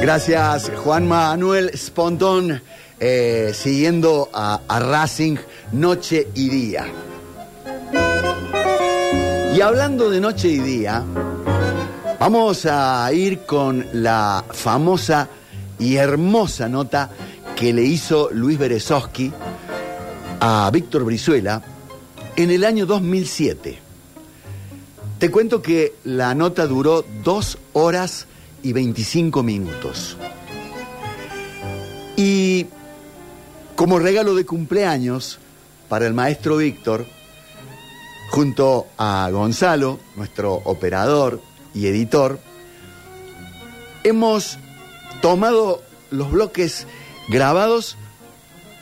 Gracias, Juan Manuel Spontón, eh, siguiendo a, Racing noche y día. Y hablando de noche y día, vamos a ir con la famosa y hermosa nota que le hizo Luis Berezowski a Víctor Brizuela en el año 2007. Te cuento que la nota duró dos horas y 25 minutos. Y como regalo de cumpleaños para el maestro Víctor, junto a Gonzalo, nuestro operador y editor, hemos tomado los bloques grabados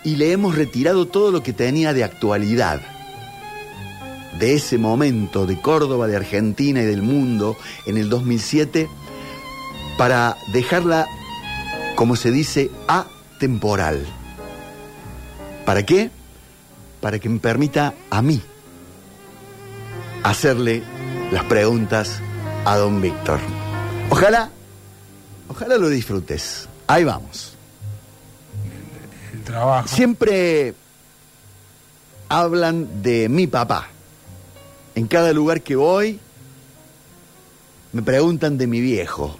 y le hemos retirado todo lo que tenía de actualidad de ese momento de Córdoba, de Argentina y del mundo en el 2007 para dejarla, como se dice, atemporal. ¿Para qué? Para que me permita a mí hacerle las preguntas a don Víctor. Ojalá, ojalá lo disfrutes. Ahí vamos. El trabajo. Siempre hablan de mi papá. En cada lugar que voy me preguntan de mi viejo.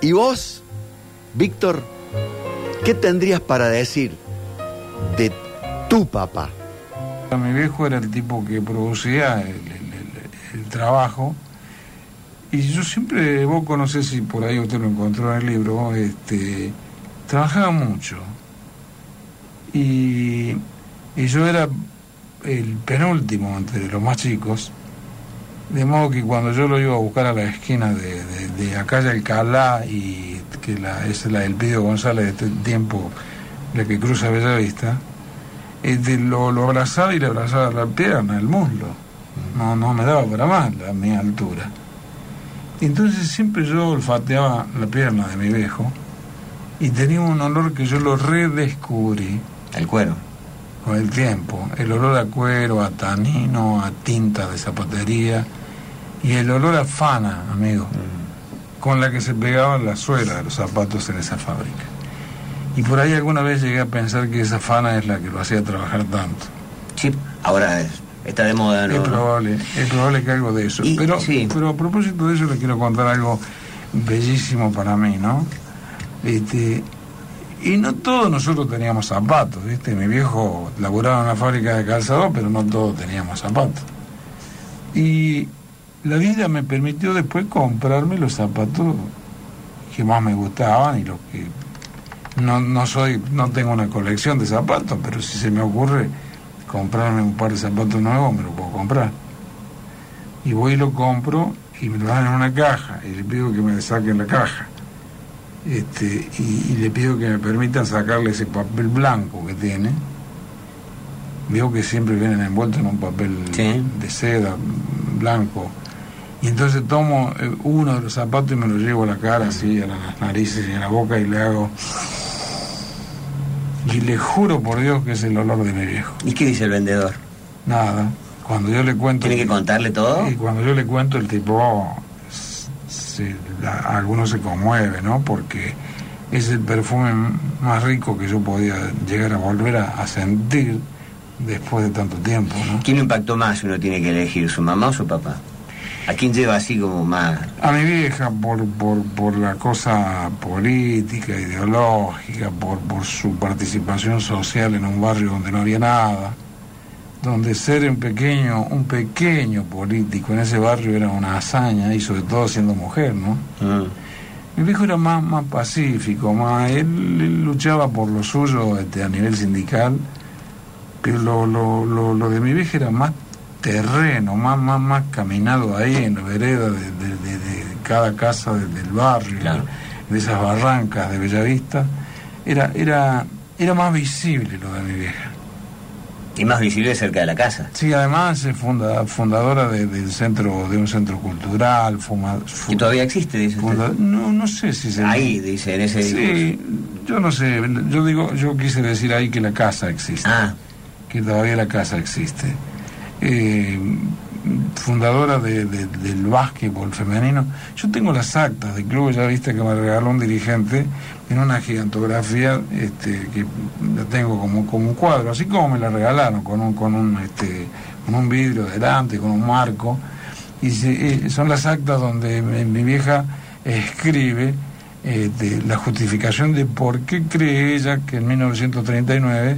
¿Y vos, Víctor, qué tendrías para decir de tu papá? Mi viejo era el tipo que producía el, trabajo. Y yo siempre, vos conocés si por ahí usted lo encontró en el libro, este, trabajaba mucho. Y, y yo era el penúltimo entre los más chicos. De modo que cuando yo lo iba a buscar a la esquina de, de, de acá de Alcalá y que la, es la del Pidio González de este tiempo, la que cruza Bellavista, este, lo, lo abrazaba y le abrazaba la pierna, el muslo. No, no me daba para más la mi altura. Entonces siempre yo olfateaba la pierna de mi viejo y tenía un olor que yo lo redescubrí El cuero. con el tiempo. El olor a cuero, a tanino, a tinta de zapatería y el olor a fana, amigo, con la que se pegaban las suelas de los zapatos en esa fábrica. Y por ahí alguna vez llegué a pensar que esa fana es la que lo hacía trabajar tanto. Sí, ahora es- está de moda, ¿no? Es probable, es probable que algo de eso. Y- pero, sí. pero a propósito de eso le quiero contar algo bellísimo para mí, ¿no? Este, y no todos nosotros teníamos zapatos, ¿viste? Mi viejo laburaba en una fábrica de calzado, pero no todos teníamos zapatos. Y la vida me permitió después comprarme los zapatos que más me gustaban y los que no, no soy, no tengo una colección de zapatos, pero si se me ocurre comprarme un par de zapatos nuevos, me lo puedo comprar. Y voy y lo compro y me lo dan en una caja y le pido que me saquen la caja. Este, y, y le pido que me permitan sacarle ese papel blanco que tiene. Veo que siempre vienen envueltos en un papel Sí. de seda blanco. Y entonces tomo eh, uno de los zapatos y me lo llevo a la cara, así, a las narices y a la boca y le hago. Y le juro por Dios que es el olor de mi viejo. ¿Y qué dice el vendedor? Nada. Cuando yo le cuento. ¿Tiene que contarle todo? Y cuando yo le cuento, el tipo. Se, la- algunos se conmueve, ¿no? Porque es el perfume más rico que yo podía llegar a volver a, a sentir después de tanto tiempo, ¿no? ¿Quién impactó más si uno tiene que elegir, su mamá o su papá? ¿A quién lleva así como más? A mi vieja por, por, por la cosa política, ideológica, por, por su participación social en un barrio donde no había nada, donde ser un pequeño, un pequeño político en ese barrio era una hazaña, y sobre todo siendo mujer, ¿no? Mm. Mi viejo era más, más pacífico, más, él, él luchaba por lo suyo este, a nivel sindical, pero lo, lo, lo, lo de mi vieja era más terreno, más, más, más caminado ahí en la vereda de, de- de- de cada casa de- del barrio, Claro. de esas barrancas de Bellavista. Era, era, era más visible lo de mi vieja. Y más visible cerca de la casa. Sí, además es funda- fundadora de, del centro, de un centro cultural, fuma, fu- Que todavía existe, dice funda- no, no sé si se Ahí, dice, en ese discurso. Sí, yo no sé, yo digo, yo quise decir ahí que la casa existe, Ah, que todavía la casa existe. Eh, fundadora de- de- del básquetbol femenino. Yo tengo las actas del club, ya viste que me regaló un dirigente en una gigantografía este, que la tengo como, como un cuadro, así como me la regalaron, con un, con un, este, con un vidrio delante, con un marco. Y se- eh, son las actas donde mi, vieja escribe de la justificación de por qué cree ella que en 1939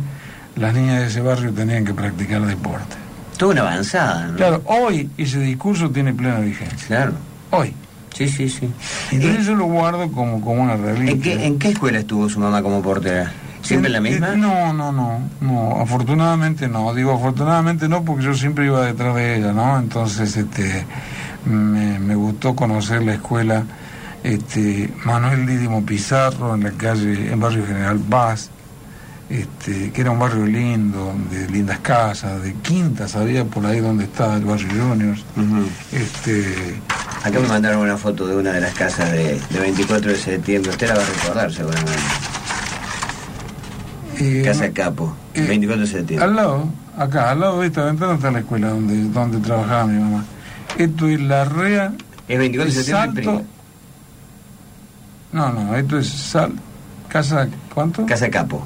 las niñas de ese barrio tenían que practicar deporte. Toda una avanzada, ¿no? Claro, hoy ese discurso tiene plena vigencia. Claro. Hoy. Sí, sí, sí. Entonces yo lo guardo como, como una reliquia. ¿En qué, ¿En qué escuela estuvo su mamá como portera? ¿Siempre en la misma? eh, No, no, no, no, afortunadamente no, digo afortunadamente no porque yo siempre iba detrás de ella, ¿no? Entonces, este, me, me gustó conocer la escuela, este, Manuel Dídimo Pizarro en la calle, en Barrio General Paz, este, que era un barrio lindo, de lindas casas, de quintas había por ahí donde estaba el barrio Juniors, este, Acá me mandaron una foto de una de las casas de, de 24 de septiembre. Usted la va a recordar seguramente. eh, Casa Capo, eh, 24 de septiembre. Al lado, acá, al lado de esta ventana está la escuela donde, donde trabajaba mi mamá. Esto es la REA. Es 24 de septiembre. Salto. No, no, esto es Sal. Casa, ¿cuánto? Casa Capo.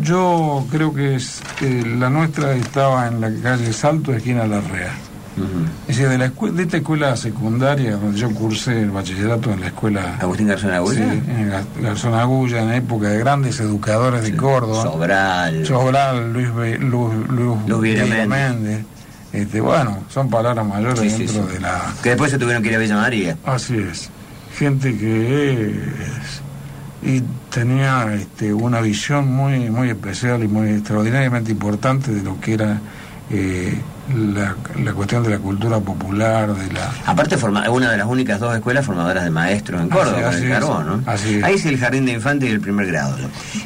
Yo creo que es, eh, la nuestra estaba en la calle Salto, esquina La Rea. Ujú. Es decir, de, la de esta escuela secundaria, donde yo cursé el bachillerato en la escuela. Agustín Garzón Agulla. Sí, en Gar- Garzón Agulla, en época de grandes educadores de Córdoba. Sobral. Sobral, Luis, Be- Luz, Luz, Luz Méndez. Este, bueno, son palabras mayores sí, dentro sí. de la... Que después se tuvieron que ir a Villa María. Así es. Gente que es... Y tenía este, una visión muy, muy especial y muy extraordinariamente importante de lo que era eh, la, la cuestión de la cultura popular, de la... Aparte, forma, una de las únicas dos escuelas formadoras de maestros en Córdoba, Así- así el carbón, ¿no? Así es. Ahí es el jardín de infantes y el primer grado.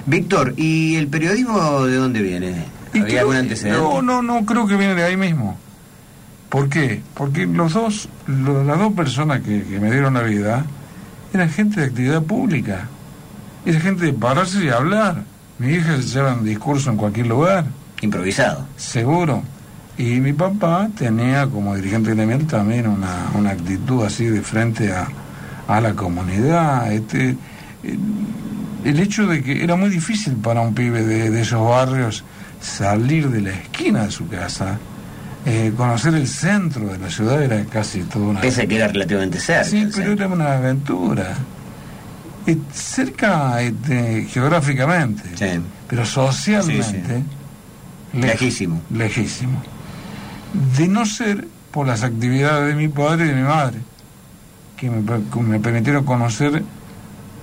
Víctor, ¿y el periodismo de dónde viene? ¿Había creo algún antecedente? No, no, no, creo que viene de ahí mismo. ¿Por qué? Porque los dos, lo- las dos personas que, que me dieron la vida eran gente de actividad pública. Era gente de pararse y hablar. Mi hija se lleva un discurso en cualquier lugar, Improvisado. seguro. Y mi papá tenía como dirigente gremial también una, una actitud así de frente a, a la comunidad. Este, el, el hecho de que era muy difícil para un pibe de, de esos barrios salir de la esquina de su casa, eh, conocer el centro de la ciudad era casi toda una... Pese a que era relativamente cerca. Sí, pero centro. era una aventura. Cerca este, geográficamente, Sí. pero socialmente... lej- Lejísimo. Lejísimo. De no ser por las actividades de mi padre y de mi madre, que me, que me permitieron conocer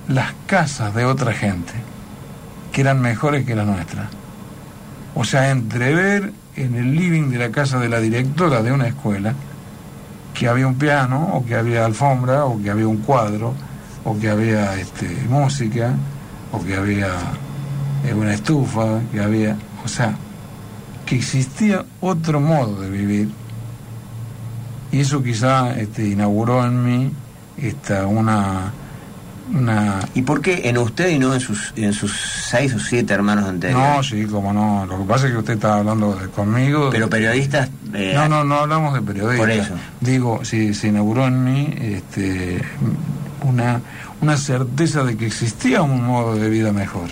las casas de otra gente, que eran mejores que la nuestra. O sea, entrever en el living de la casa de la directora de una escuela que había un piano, o que había alfombra, o que había un cuadro, o que había este, música, o que había eh, una estufa, que había, o sea, que existía otro modo de vivir. Y eso quizá este, inauguró en mí esta, una, una ¿Y por qué en usted y no en sus, en sus seis o siete hermanos no, anteriores? sí, como no. Lo que pasa es que usted está hablando de- conmigo. Pero periodistas... eh, no, no, no hablamos de periodistas. Por eso. Digo, si se inauguró en mí este, una, una certeza de que existía un modo de vida mejor.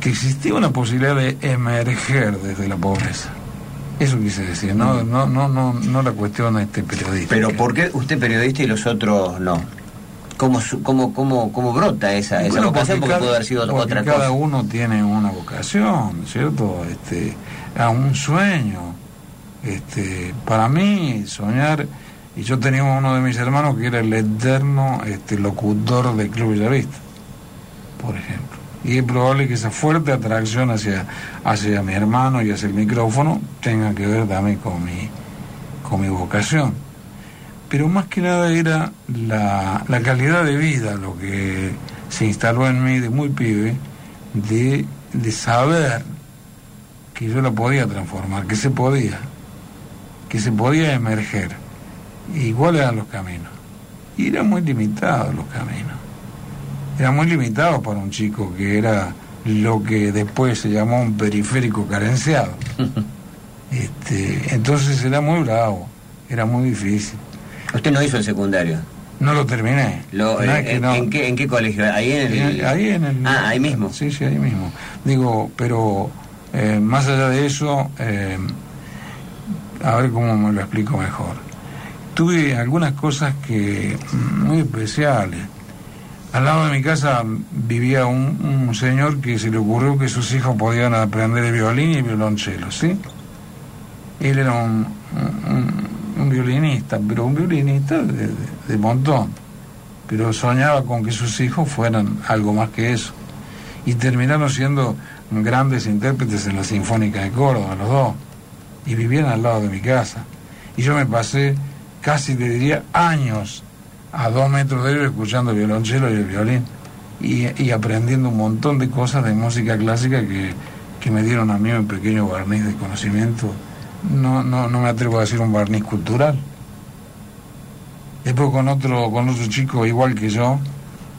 Que existía una posibilidad de emerger desde la pobreza. Eso quise decir, no, no, no, no, no la cuestión este periodista. Pero ¿por qué usted periodista y los otros no? ¿Cómo, cómo, cómo, cómo brota esa, esa vocación? Porque, cada- puede haber sido porque otra cada cosa. uno tiene una vocación, ¿cierto? Este, a un sueño. Este, para mí, soñar, y yo tenía uno de mis hermanos que era el eterno este, locutor del Club Villavista, por ejemplo. Y es probable que esa fuerte atracción hacia, hacia mi hermano y hacia el micrófono tenga que ver también con mi, con mi vocación pero más que nada era la, la calidad de vida lo que se instaló en mí de muy pibe, de, de saber que yo la podía transformar, que se podía, que se podía emerger. Igual eran los caminos. Y eran muy limitados los caminos. Eran muy limitados para un chico que era lo que después se llamó un periférico carenciado. Este, entonces era muy bravo, era muy difícil. ¿Usted no hizo el secundario? No lo terminé. Lo, eh, que en, no- en qué, ¿En qué colegio? Ahí en el... Ahí en el... Ah, ahí mismo. Sí, sí, ahí mismo. Digo, pero eh, más allá de eso, eh, a ver cómo me lo explico mejor. Tuve algunas cosas que mm, muy especiales. Al lado de mi casa vivía un, señor que se le ocurrió que sus hijos podían aprender el violín y el violonchelo, ¿sí? Él era un violinista, pero un violinista de, de- de montón. Pero soñaba con que sus hijos fueran algo más que eso. Y terminaron siendo grandes intérpretes en la Sinfónica de Córdoba, los dos. Y vivían al lado de mi casa. Y yo me pasé casi, te diría, años a dos metros de ellos escuchando el violonchelo y el violín. Y, y aprendiendo un montón de cosas de música clásica que, que me dieron a mí un pequeño barniz de conocimiento. No, no, no me atrevo a decir un barniz cultural. Después con otro, con otro chico igual que yo,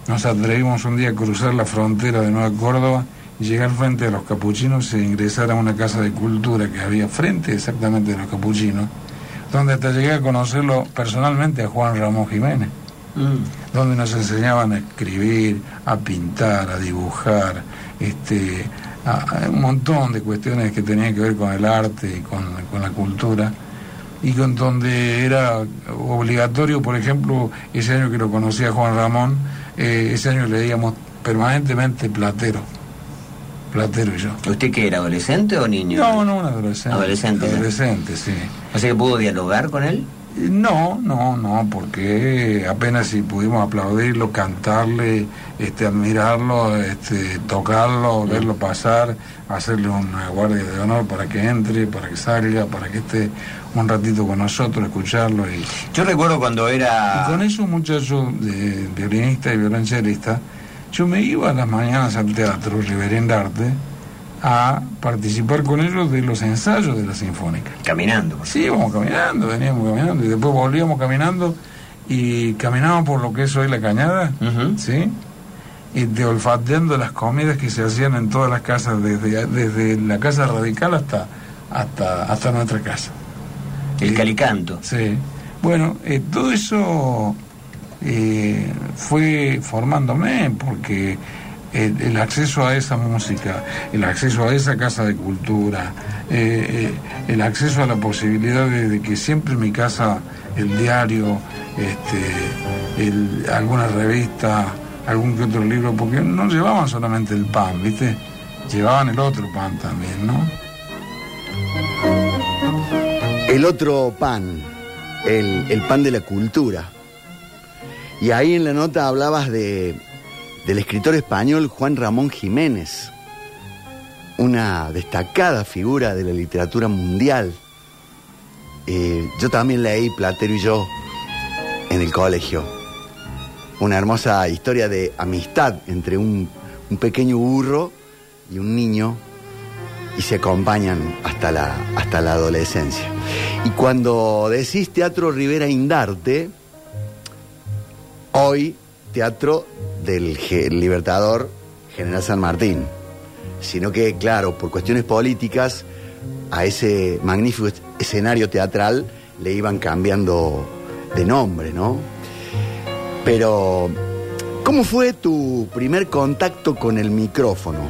nos atrevimos un día a cruzar la frontera de Nueva Córdoba y llegar frente a los capuchinos e ingresar a una casa de cultura que había frente exactamente de los capuchinos, donde hasta llegué a conocerlo personalmente a Juan Ramón Jiménez, Mm. donde nos enseñaban a escribir, a pintar, a dibujar, este, a- a un montón de cuestiones que tenían que ver con el arte y con, con la cultura. Y con donde era obligatorio, por ejemplo, ese año que lo conocía Juan Ramón, eh, ese año leíamos permanentemente Platero, Platero y yo. ¿Usted qué era, adolescente o niño? No, no, un adolescente. Adolescente. Adolescente, sí. O sea que pudo dialogar con él. No, no, no, porque apenas si pudimos aplaudirlo, cantarle, este, admirarlo, este, tocarlo, verlo pasar, hacerle una guardia de honor para que entre, para que salga, para que esté un ratito con nosotros, escucharlo. Y, Yo recuerdo cuando y era... con esos muchachos de violinista y violonchelista, yo me iba a las mañanas al teatro Riverendarte a participar con ellos de los ensayos de la Sinfónica. Caminando. Sí, íbamos caminando, veníamos caminando y después volvíamos caminando y caminábamos por lo que es hoy la cañada. ¿sí? Y olfateando las comidas que se hacían en todas las casas, desde, desde la casa radical hasta, hasta, hasta nuestra casa. El Eh, calicanto. Sí. Bueno, eh, todo eso eh, fue formándome porque el, el acceso a esa música, el acceso a esa casa de cultura, eh, eh, el acceso a la posibilidad de, de que siempre en mi casa el diario, este, el- alguna revista, algún que otro libro, porque no llevaban solamente el pan, ¿viste? Llevaban el otro pan también, ¿no? El otro pan, el, el pan de la cultura. Y ahí en la nota hablabas de, del escritor español Juan Ramón Jiménez, una destacada figura de la literatura mundial. Eh, yo también leí Platero y yo en el colegio. Una hermosa historia de amistad entre un, un pequeño burro y un niño y se acompañan hasta la, hasta la adolescencia. Y cuando decís Teatro Rivera Indarte, hoy Teatro del Libertador General San Martín, sino que, claro, por cuestiones políticas, a ese magnífico es- escenario teatral le iban cambiando de nombre, ¿no? Pero, ¿cómo fue tu primer contacto con el micrófono?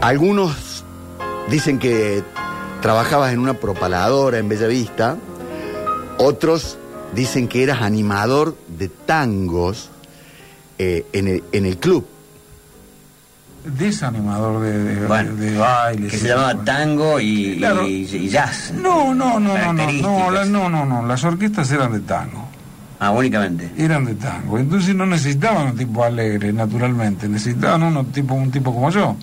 Algunos dicen que trabajabas en una propaladora en Bellavista, otros dicen que eras animador de tangos eh, en, el, en el club. desanimador de, de, Bueno, de baile. Que se llamaba bueno. tango y, Claro. y- y jazz. No, no, no, no, no, no, la- no, no, no, las orquestas eran de tango, Ah, únicamente. eran de tango, entonces no necesitaban un tipo alegre, naturalmente, necesitaban uno tipo, un tipo como yo,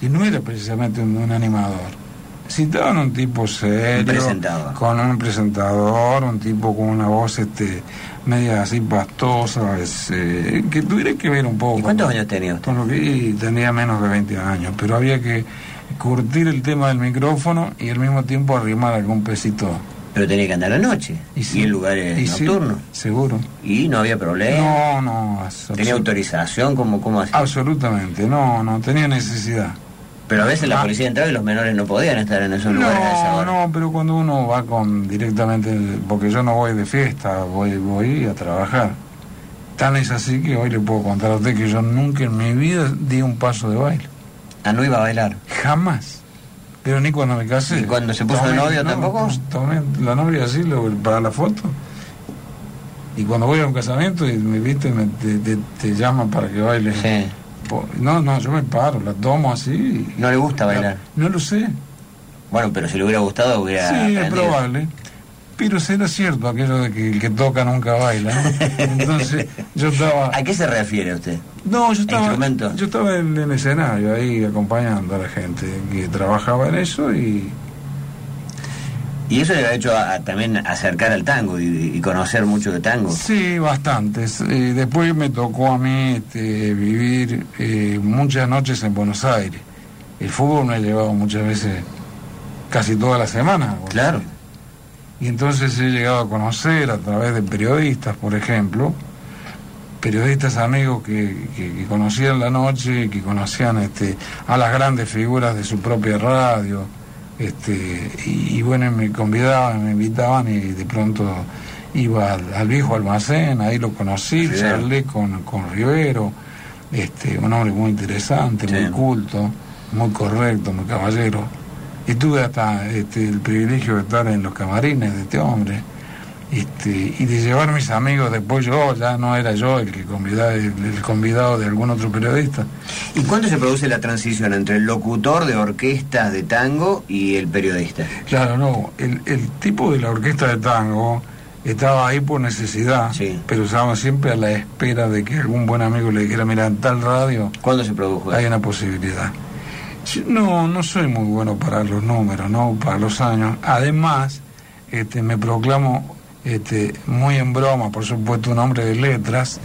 que no era precisamente un, un animador. Necesitaban un tipo serio, Un con un presentador, un tipo con una voz este media así pastosa, es, eh, que tuviera que ver un poco. ¿Y cuántos con- años tenía usted? con lo que tenía menos de 20 años, pero había que curtir el tema del micrófono y al mismo tiempo arrimar algún pesito. Pero tenía que andar a la noche. Y, sí, en lugares y sí, nocturnos. seguro. Y no había problema. No, no, Tenía autorización, como cómo hacía? absolutamente, no, no tenía necesidad. Pero a veces la Ah. policía entraba y los menores no podían estar en esos lugares a esa No, hora. no, pero cuando uno va con directamente, porque yo no voy de fiesta, voy, voy a trabajar. Tan es así que hoy le puedo contar a usted que yo nunca en mi vida di un paso de baile. Ah, no iba a bailar. Jamás. Pero ni cuando me casé. ¿Y cuando se puso de novio tampoco? pues, tomé la novia así lo- para la foto. Y cuando voy a un casamiento y me viste, me, te, te- te llaman para que baile. Sí. No, no, yo me paro, la tomo así. y- No le gusta bailar. No lo sé. Bueno, pero si le hubiera gustado hubiera Sí, es probable. Pero será cierto aquello de que el que toca nunca baila. ¿no? Entonces, yo estaba. ¿A qué se refiere usted? No, yo estaba. Yo estaba en el escenario ahí acompañando a la gente que trabajaba en eso y. Y eso le ha hecho a- a también acercar al tango y, y conocer mucho de tango. Sí, bastantes. Eh, después me tocó a mí este, vivir eh, muchas noches en Buenos Aires. El fútbol me ha llevado muchas veces, casi toda la semana. Claro. Aires. Y entonces he llegado a conocer a través de periodistas, por ejemplo, periodistas amigos que, que- que conocían la noche, que conocían este, a las grandes figuras de su propia radio, este, y, y bueno, me convidaban, me invitaban y de pronto iba al, al viejo almacén, ahí lo conocí, charlé con, con Rivero, este, un hombre muy interesante, Sí. muy culto, muy correcto, muy caballero. Y tuve hasta este, el privilegio de estar en los camarines de este hombre este, y de llevar mis amigos después yo, ya no era yo el que convidaba, el, el convidado de algún otro periodista. ¿Y cuándo se produce la transición entre el locutor de orquestas de tango y el periodista? Claro, no, el, el tipo de la orquesta de tango estaba ahí por necesidad, Sí. pero estaba siempre a la espera de que algún buen amigo le dijera, mira, en tal radio ¿Cuándo se produjo hay una posibilidad. No, no soy muy bueno para los números, ¿no? Para los años. Además, este, me proclamo este, muy en broma, por supuesto, un hombre de letras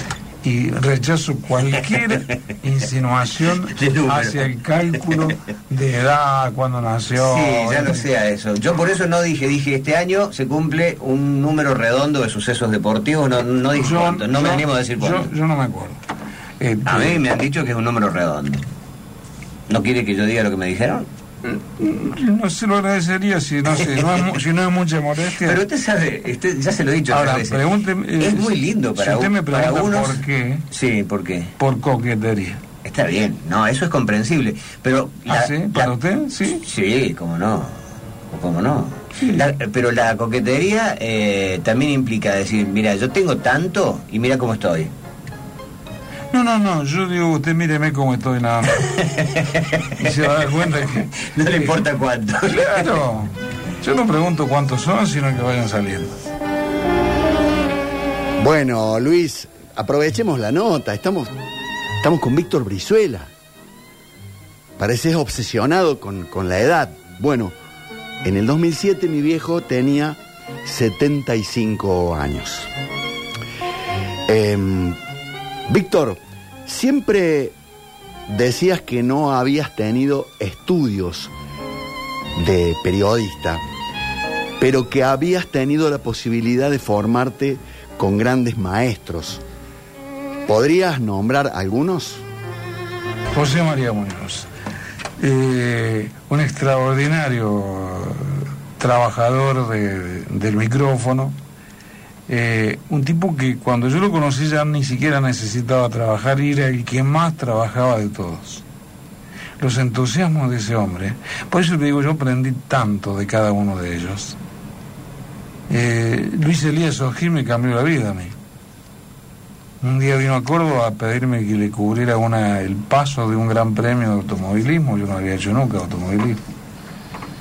y rechazo cualquier insinuación hacia el cálculo de edad, cuando nació. Sí, ya este, sea eso. Yo por eso no dije, dije, este año se cumple un número redondo de sucesos deportivos, no, no dije Yo- cuánto, no me animo a decir yo, cuánto. yo no me acuerdo. Este, A mí me han dicho que es un número redondo. ¿No quiere que yo diga lo que me dijeron? No se lo agradecería si no, si no, es, si no es mucha molestia. Pero usted sabe, usted, ya se lo he dicho Ahora, pregúnteme, eh, es muy lindo para, si usted me para pregunta unos. por qué, Sí, ¿por qué? por coquetería. Está bien, no, eso es comprensible. Pero ¿Ah, la- ¿Para usted? Sí. Sí, cómo no. ¿Cómo no? Sí. La- pero la coquetería eh, también implica decir, mira, yo tengo tanto y mira cómo estoy. No, no, no, yo digo, usted míreme cómo estoy nada más. y se va a dar cuenta que... No le importa cuánto. Claro, yo no pregunto cuántos son, sino que vayan saliendo. Bueno, Luis, aprovechemos la nota. Estamos, estamos con Víctor Brizuela. Pareces obsesionado con, con la edad. Bueno, en el 2007 mi viejo tenía 75 años. Em, Víctor, siempre decías que no habías tenido estudios de periodista, pero que habías tenido la posibilidad de formarte con grandes maestros. ¿Podrías nombrar algunos? José María Muñoz, eh, un extraordinario trabajador de- del micrófono, eh, un tipo que cuando yo lo conocí ya ni siquiera necesitaba trabajar y era el que más trabajaba de todos. Los entusiasmos de ese hombre, por eso te digo, yo aprendí tanto de cada uno de ellos. Eh, Luis Elías Ojil me cambió la vida a mí. Un día vino a Córdoba a pedirme que le cubriera una, el paso de un gran premio de automovilismo. Yo no había hecho nunca automovilismo.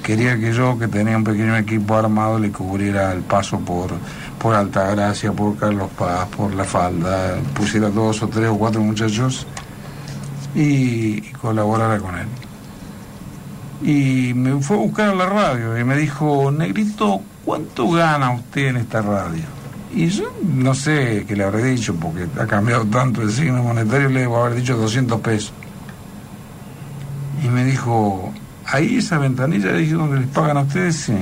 Quería que yo, que tenía un pequeño equipo armado, le cubriera el paso por, por Altagracia, por Carlos Paz, por La Falda, pusiera dos o tres o cuatro muchachos y, y colaborara con él. Y me fue a buscar a la radio y me dijo, Negrito, ¿cuánto gana usted en esta radio? Y yo no sé qué le habré dicho, porque ha cambiado tanto el signo monetario, le debo haber dicho 200 pesos. Y me dijo, ahí esa ventanilla es donde les pagan a ustedes, sí.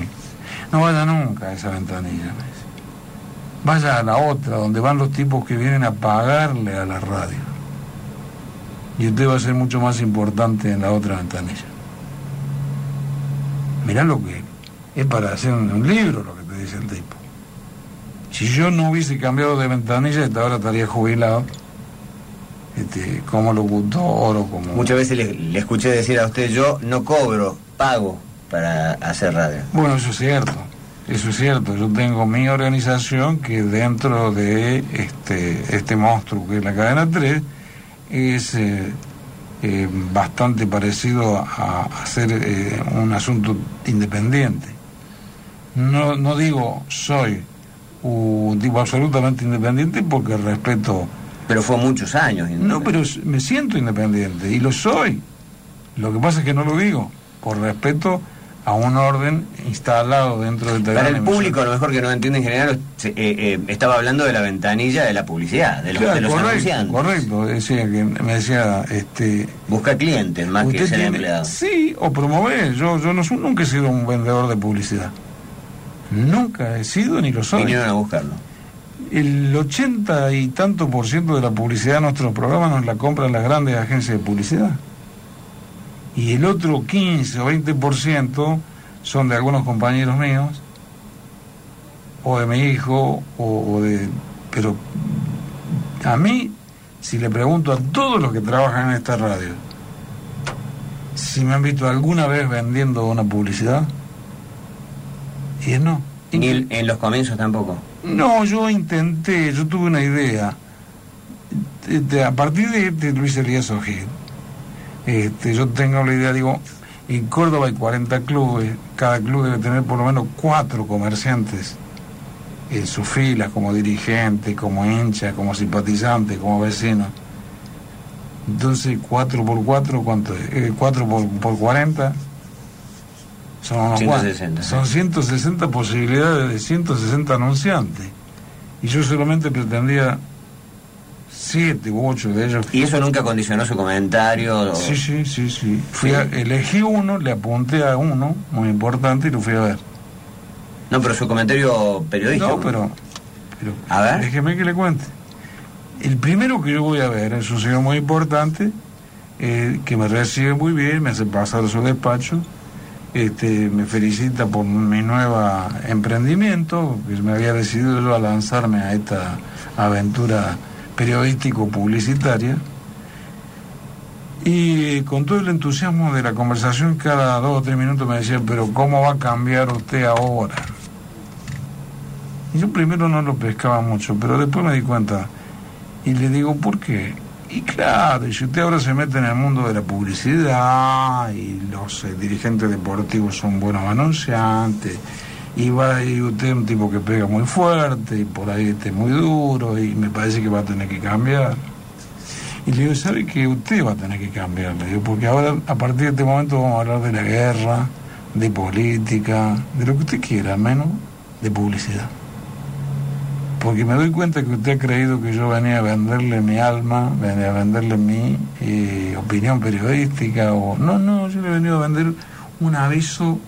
No vaya nunca a esa ventanilla. Vaya a la otra, donde van los tipos que vienen a pagarle a la radio. Y usted va a ser mucho más importante en la otra ventanilla. mirá lo que es para hacer un, libro lo que te dice el tipo. Si yo no hubiese cambiado de ventanilla, esta ahora estaría jubilado este, como locutor o como... Muchas veces le, le escuché decir a usted, yo no cobro, pago para hacer radio. Bueno, eso es cierto, eso es cierto. Yo tengo mi organización que dentro de este, este monstruo que es la cadena 3 es eh, eh, bastante parecido a, a ser eh, un asunto independiente. No, no digo soy un tipo absolutamente independiente porque respeto... Pero fue muchos años. No, pero me siento independiente y lo soy. Lo que pasa es que no lo digo por respeto a un orden instalado dentro de Para el público, a lo mejor que no entiende en general, eh, eh, estaba hablando de la ventanilla de la publicidad, de los, Claro, de los correcto, anunciantes. correcto. Decía que me decía, este, Busca clientes más que ser tiene, empleado. sí, o promover. Yo, yo no nunca he sido un vendedor de publicidad. Nunca he sido ni lo soy. Vinieron a buscarlo. El 80 y tanto por ciento de la publicidad de nuestros programas nos la compran las grandes agencias de publicidad. Y el otro 15 o 20 por ciento son de algunos compañeros míos, o de mi hijo, o, o de... Pero a mí, si le pregunto a todos los que trabajan en esta radio, si me han visto alguna vez vendiendo una publicidad, y es no. Ni en los comienzos tampoco. No, yo intenté, yo tuve una idea. Este, a partir de, de Luis Elías Ojeda, este, yo tengo la idea, digo, en Córdoba hay 40 clubes, cada club debe tener por lo menos cuatro comerciantes en sus filas, como dirigente, como hincha, como simpatizante, como vecino. Entonces, 4 por 4, ¿cuánto es? Eh, 4 por, por 40 son unos 160, cuantos. Son 160 posibilidades de 160 anunciantes. Y yo solamente pretendía 7 u 8 de ellos. ¿Y eso nunca condicionó su comentario? o- Sí, sí, sí, sí. Fui Sí. a- elegí uno, le apunté a uno, muy importante, y lo fui a ver. No, pero su comentario periodístico. No, pero, pero A ver. déjeme que le cuente. El primero que yo voy a ver es un señor muy importante, eh, que me recibe muy bien, me hace pasar a su despacho, este, me felicita por mi nuevo emprendimiento, que me había decidido yo a lanzarme a esta aventura periodístico-publicitaria. Y con todo el entusiasmo de la conversación, cada dos o tres minutos me decía, pero ¿cómo va a cambiar usted ahora? Y yo primero no lo pescaba mucho, pero después me di cuenta y le digo, ¿por qué? Y claro, y si usted ahora se mete en el mundo de la publicidad y los eh, dirigentes deportivos son buenos anunciantes, y va y usted es un tipo que pega muy fuerte y por ahí esté muy duro y me parece que va a tener que cambiar. Y le digo, ¿sabe que usted va a tener que cambiar? Le porque ahora, a partir de este momento, vamos a hablar de la guerra, de política, de lo que usted quiera, menos de publicidad. Porque me doy cuenta que usted ha creído que yo venía a venderle mi alma, venía a venderle mi eh, opinión periodística, o... No, no, yo le he venido a vender un aviso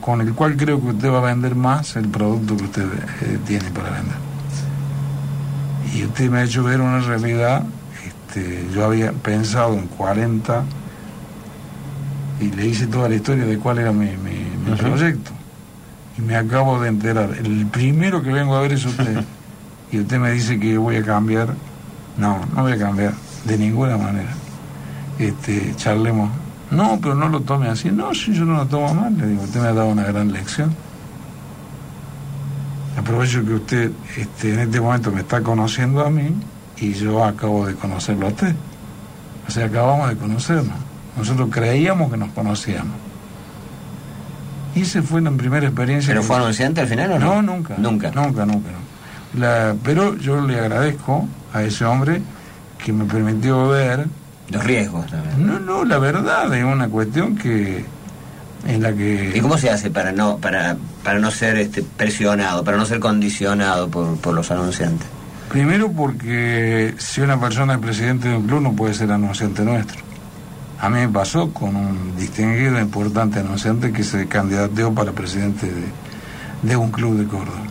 con el cual creo que usted va a vender más el producto que usted eh, tiene para vender. Y usted me ha hecho ver una realidad, este, yo había pensado en 40 y le hice toda la historia de cuál era mi, mi- mi proyecto. Y me acabo de enterar. El primero que vengo a ver es usted. y usted me dice que voy a cambiar. No, no voy a cambiar. De ninguna manera. Este, charlemos. No, pero no lo tome así. No, si yo no lo tomo mal, le digo, usted me ha dado una gran lección. Aprovecho que usted este, en este momento me está conociendo a mí y yo acabo de conocerlo a usted. O sea, acabamos de conocernos. Nosotros creíamos que nos conocíamos. Y esa fue la primera experiencia. ¿Pero que- fue anunciante al final o no? no, nunca. Nunca. Nunca, nunca. La- pero yo le agradezco a ese hombre que me permitió ver. Los riesgos también. No, no, la verdad es una cuestión que. en la que. ¿Y cómo se hace para no para para no ser este presionado, para no ser condicionado por, por los anunciantes? Primero porque si una persona es presidente de un club no puede ser anunciante nuestro. A mí me pasó con un distinguido e importante anunciante que se candidateó para presidente de, de un club de Córdoba.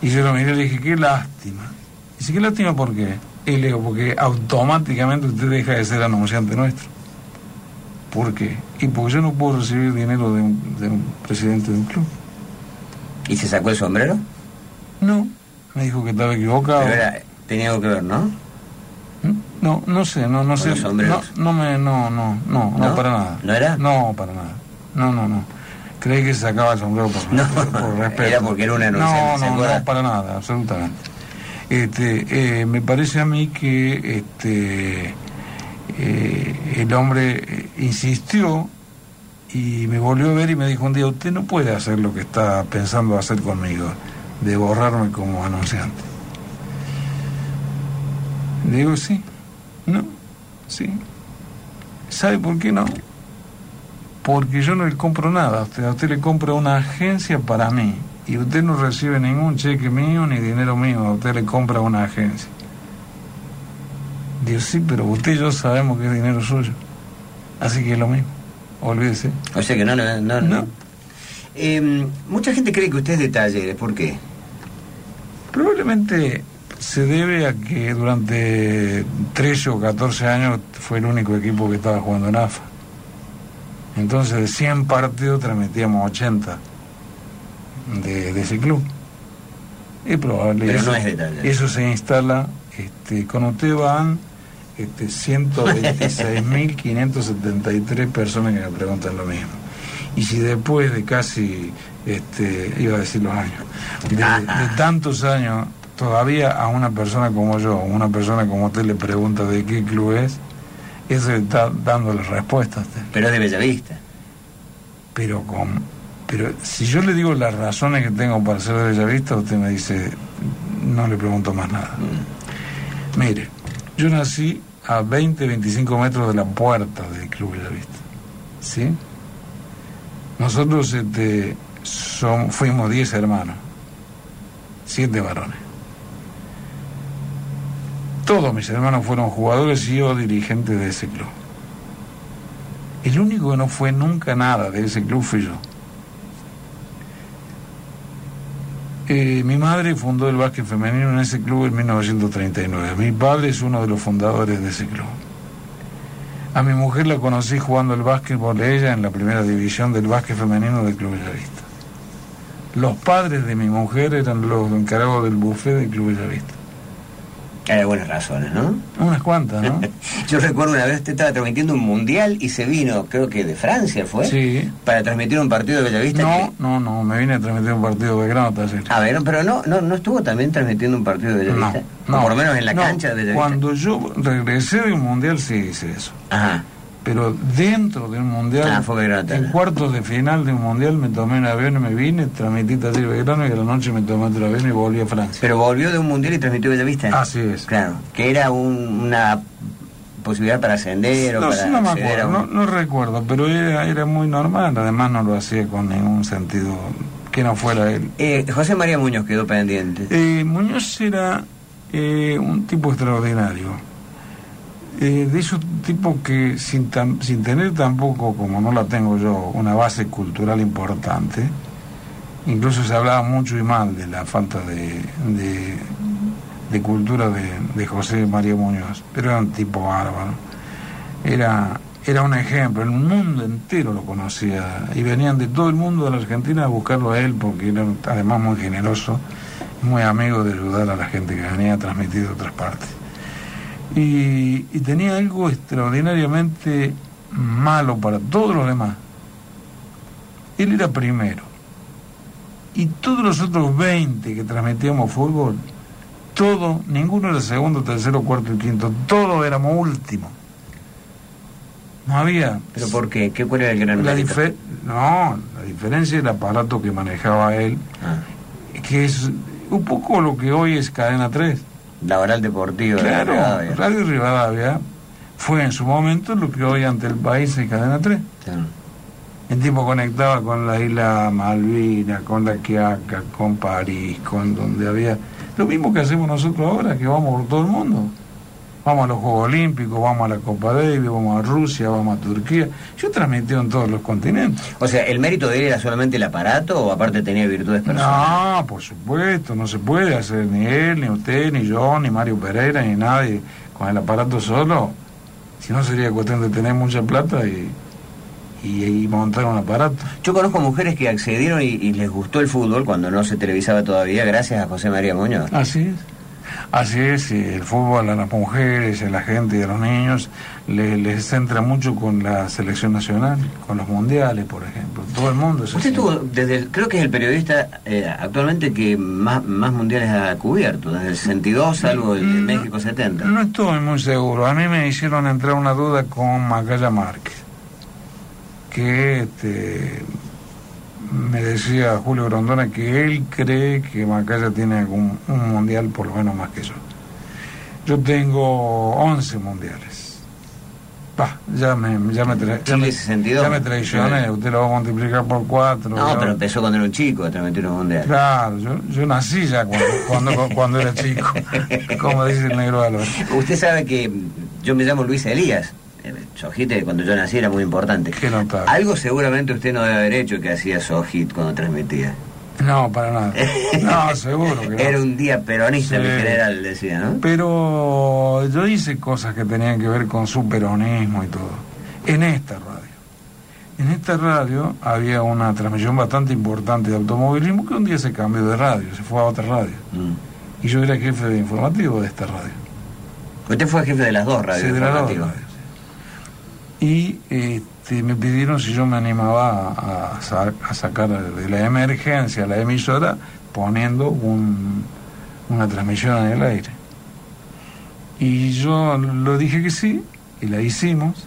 Y yo lo miré y le dije, qué lástima. Dice, qué lástima por qué. Y le digo, porque automáticamente usted deja de ser anunciante nuestro. ¿Por qué? Y porque yo no puedo recibir dinero de un, de un presidente de un club. ¿Y se sacó el sombrero? No, me dijo que estaba equivocado. Pero era- tenía algo que ver, ¿no? No, no sé, no, no sé. los No, no me, no, no, no, no, ¿No? para nada. ¿No era? No, para nada. No, no, no. Creí que se sacaba el sombrero por, No, por- por respeto. era porque era un anunciante, No, ¿se no, no, para nada, absolutamente. Este, eh, me parece a mí que este, eh, el hombre eh, insistió y me volvió a ver y me dijo un día, usted no puede hacer lo que está pensando hacer conmigo, de borrarme como anunciante. Le digo, sí, no, sí. ¿Sabe por qué no? Porque yo no le compro nada. A usted, a usted le compra una agencia para mí. Y usted no recibe ningún cheque mío ni dinero mío. A usted le compra una agencia. Digo, sí, pero usted y yo sabemos que es dinero suyo. Así que es lo mismo. Olvídese. O sea que no, no, no. No. Eh, mucha gente cree que usted es de talleres, ¿por qué? Probablemente se debe a que durante 13 o 14 años fue el único equipo que estaba jugando en AFA. Entonces de 100 partidos transmitíamos 80 de, de ese club. Es probable. Pero eso, no es de. Eso se instala, este, con usted van este, 126.573 personas que me preguntan lo mismo. Y si después de casi, este, iba a decir los años, de, de tantos años, todavía a una persona como yo, a una persona como usted le pregunta de qué club es, eso está dando la respuesta a usted. Pero es de Bellavista. Pero con, pero si yo le digo las razones que tengo para ser de Bellavista, usted me dice, no le pregunto más nada. Mm. Mire, yo nací a 20, 25 metros de la puerta del Club Bellavista. ¿Sí? Nosotros este, son, fuimos 10 hermanos, 7 varones. Todos mis hermanos fueron jugadores y yo dirigente de ese club. El único que no fue nunca nada de ese club fui yo. Eh, mi madre fundó el básquet femenino en ese club en 1939. Mi padre es uno de los fundadores de ese club. A mi mujer la conocí jugando el básquetbol ella en la primera división del básquet femenino del Club Bellavista. Los padres de mi mujer eran los encargados del buffet del Club Bellavista. Hay buenas razones, ¿no? Unas cuantas, ¿no? Yo recuerdo una vez usted estaba transmitiendo un mundial y se vino, creo que de Francia fue, Sí. para transmitir un partido de Bellavista. No, que- no, no, me vine a transmitir un partido de Belgrano Taller. A ver, pero no, no, no estuvo también transmitiendo un partido de Bellavista. No, O no, por lo menos en la no. cancha de Bellavista. Cuando yo regresé de un mundial sí hice eso. Ajá. Pero dentro de un mundial, Ah, fue en cuartos de final de un mundial, me tomé un avión y me vine, transmití Taller Belgrano y a la noche me tomé otro avión y volví a Francia. Pero volvió de un mundial y transmitió Bellavista. Así es. Claro, que era un- una posibilidad para ascender o No, para sí, no me acuerdo, un- no, no recuerdo, pero era, era muy normal, además no lo hacía con ningún sentido que no fuera él. Eh, José María Muñoz quedó pendiente. Eh, Muñoz era eh, un tipo extraordinario. Eh, de esos tipos que sin, tan- sin tener tampoco, como no la tengo yo, una base cultural importante, incluso se hablaba mucho y mal de la falta de, de, cultura de, José María Muñoz, pero era un tipo bárbaro. Era, era un ejemplo, el mundo entero lo conocía y venían de todo el mundo de la Argentina a buscarlo a él porque era además muy generoso, muy amigo de ayudar a la gente que venía a transmitir de otras partes. Y, y tenía algo extraordinariamente malo para todos los demás. Él era primero. Y todos los otros 20 que transmitíamos fútbol, todo, ninguno era segundo, tercero, cuarto y quinto, todos éramos últimos. No había. ¿Pero por qué? ¿Qué cuál era el gran La no, la diferencia del aparato que manejaba él, Ah, que es un poco lo que hoy es Cadena 3. Laboral Deportivo. de Claro, Rivadavia. Radio Rivadavia fue en su momento lo que hoy ante el país es Cadena 3. Claro. El tipo conectaba con la isla Malvina, con la Quiaca, con París, con donde había... Lo mismo que hacemos nosotros ahora, que vamos por todo el mundo. Vamos a los Juegos Olímpicos, vamos a la Copa Davis, vamos a Rusia, vamos a Turquía. Yo transmití en todos los continentes. O sea, ¿el mérito de él era solamente el aparato o aparte tenía virtudes personales? No, por supuesto, no se puede hacer ni él, ni usted, ni yo, ni Mario Pereira, ni nadie con el aparato solo. Si no sería cuestión de tener mucha plata y, y, montar un aparato. Yo conozco mujeres que accedieron y, les gustó el fútbol cuando no se televisaba todavía, gracias a José María Muñoz. Así es. Así es, el fútbol a las mujeres, a la gente y a los niños les centra mucho con la selección nacional, con los mundiales, por ejemplo. Todo el mundo Usted estuvo, desde creo que es el periodista eh, actualmente que más, más mundiales ha cubierto, desde el 62, algo de México 70. No estoy muy seguro. A mí me hicieron entrar una duda con Macaya Márquez que este, me decía Julio Grondona que él cree que Macaya tiene algún, un mundial por lo menos más que yo. Yo tengo 11 mundiales. Pa, ya me, ya me, ya me, ya me traicioné, usted lo va a multiplicar por 4. No, pero empezó cuando era un chico a transmitir un mundial. Claro, yo, yo nací ya cuando, cuando, cuando era chico, como dice el negro Álvaro. Usted sabe que yo me llamo Luis Elías. Sojit cuando yo nací era muy importante. Qué. Algo seguramente usted no debe haber hecho que hacía Sojit cuando transmitía. No, para nada. No, seguro que no. Era un día peronista en general, decía, ¿no? Pero yo hice cosas que tenían que ver con su peronismo y todo. En esta radio. En esta radio había una transmisión bastante importante de automovilismo que un día se cambió de radio, se fue a otra radio. Mm. Y yo era jefe de informativo de esta radio. Usted fue jefe de las dos radios. Sí, de las dos radios y este, me pidieron si yo me animaba a, sacar de la emergencia la emisora poniendo un, una transmisión en el aire. Y yo lo dije que sí, y la hicimos.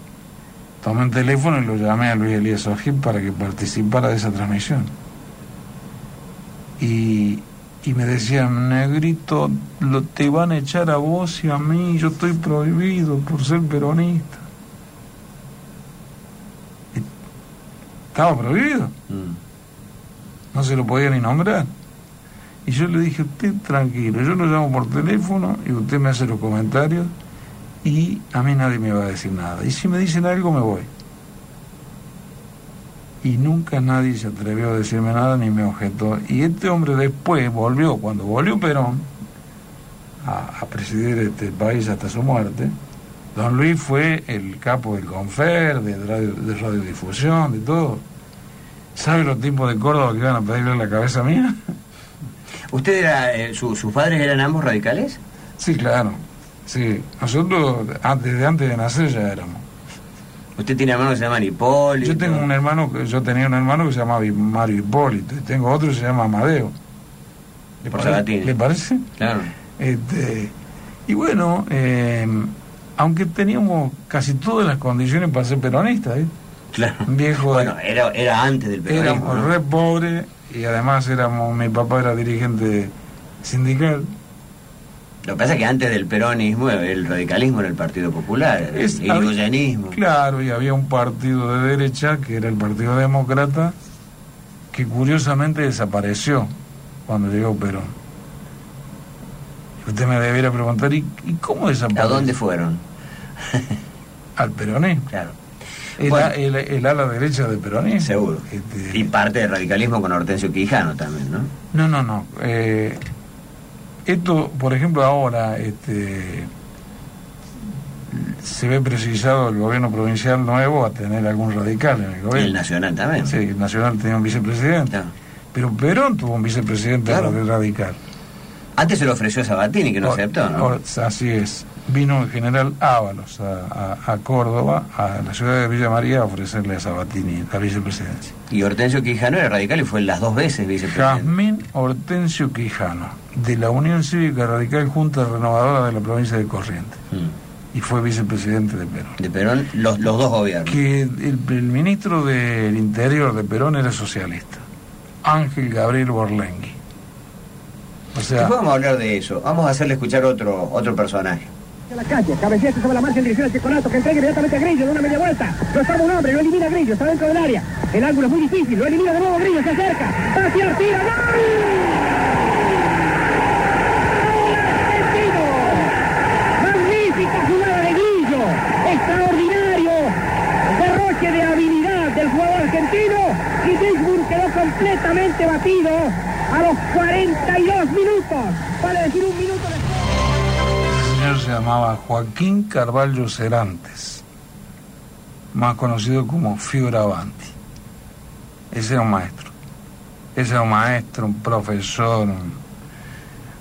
Tomé un teléfono y lo llamé a Luis Elías Ojib para que participara de esa transmisión. Y, y me decían, negrito, lo, te van a echar a vos y a mí, yo estoy prohibido por ser peronista. Estaba prohibido. Mm. No se lo podía ni nombrar. Y yo le dije, usted tranquilo, yo lo llamo por teléfono y usted me hace los comentarios y a mí nadie me va a decir nada. Y si me dicen algo, me voy. Y nunca nadie se atrevió a decirme nada ni me objetó. Y este hombre después volvió, cuando volvió Perón a, presidir este país hasta su muerte, Don Luis fue el capo del Confer, de, radio, de radiodifusión, de todo. ¿Sabe los tipos de Córdoba que iban a pedirle la cabeza mía? ¿Usted era, eh, sus padres eran ambos radicales? Sí, claro. Sí, nosotros desde antes de nacer ya éramos. ¿Usted tiene hermanos que se llaman Hipólito? Yo tengo un hermano, yo tenía un hermano que se llamaba Mario Hipólito, y tengo otro que se llama Amadeo. ¿Le, parece? ¿Le parece? Claro. Este, y bueno, eh, aunque teníamos casi todas las condiciones para ser peronistas. ¿eh? Claro. Viejo bueno, era, era antes del peronismo. Éramos re pobres y además éramos, mi papá era dirigente sindical. Lo que pasa es que antes del peronismo, el radicalismo era el Partido Popular, el irigoyenismo. Claro, y había un partido de derecha, que era el Partido Demócrata, que curiosamente desapareció cuando llegó Perón. Usted me debiera preguntar, ¿y, cómo desapareció? ¿A dónde fueron? Al peronismo. Claro. El, el, ala derecha del peronismo. Seguro. Este, y parte del radicalismo con Hortensio Quijano también, ¿no? No, no, no. Eh, esto, por ejemplo, ahora este, se ve precisado el gobierno provincial nuevo a tener algún radical en el gobierno. Y el nacional también. Sí, el nacional tenía un vicepresidente. Pero Perón tuvo un vicepresidente radical. Antes se lo ofreció a Sabatini, que no aceptó, ¿no? así es. Vino el general Ábalos a, Córdoba, a la ciudad de Villa María, a ofrecerle a Sabatini la vicepresidencia. Y Hortensio Quijano era radical y fue las dos veces vicepresidente. Jazmín Hortensio Quijano, de la Unión Cívica Radical Junta Renovadora de la provincia de Corrientes. Mm. Y fue vicepresidente de Perón. De Perón, los, los dos gobiernos. Que el, el ministro del Interior de Perón era socialista, Ángel Gabriel Borlengui. O sea, vamos a hablar de eso. Vamos a hacerle escuchar otro, otro personaje. la calle, cabecea sobre la marcha en dirección al Checolato, que entrega inmediatamente a Grillo de una media vuelta. Lo está un hombre, lo elimina Grillo, está dentro del área. El ángulo es muy difícil, lo elimina de nuevo Grillo, se acerca. Va a tira, Magnífica jugada de Grillo, extraordinario derroche de habilidad del jugador argentino y Pittsburgh quedó completamente batido a los 42 minutos, para decir un minuto después. El señor se llamaba Joaquín Carvalho Cerantes. más conocido como Fioravanti. Ese era un maestro. Ese era un maestro, un profesor,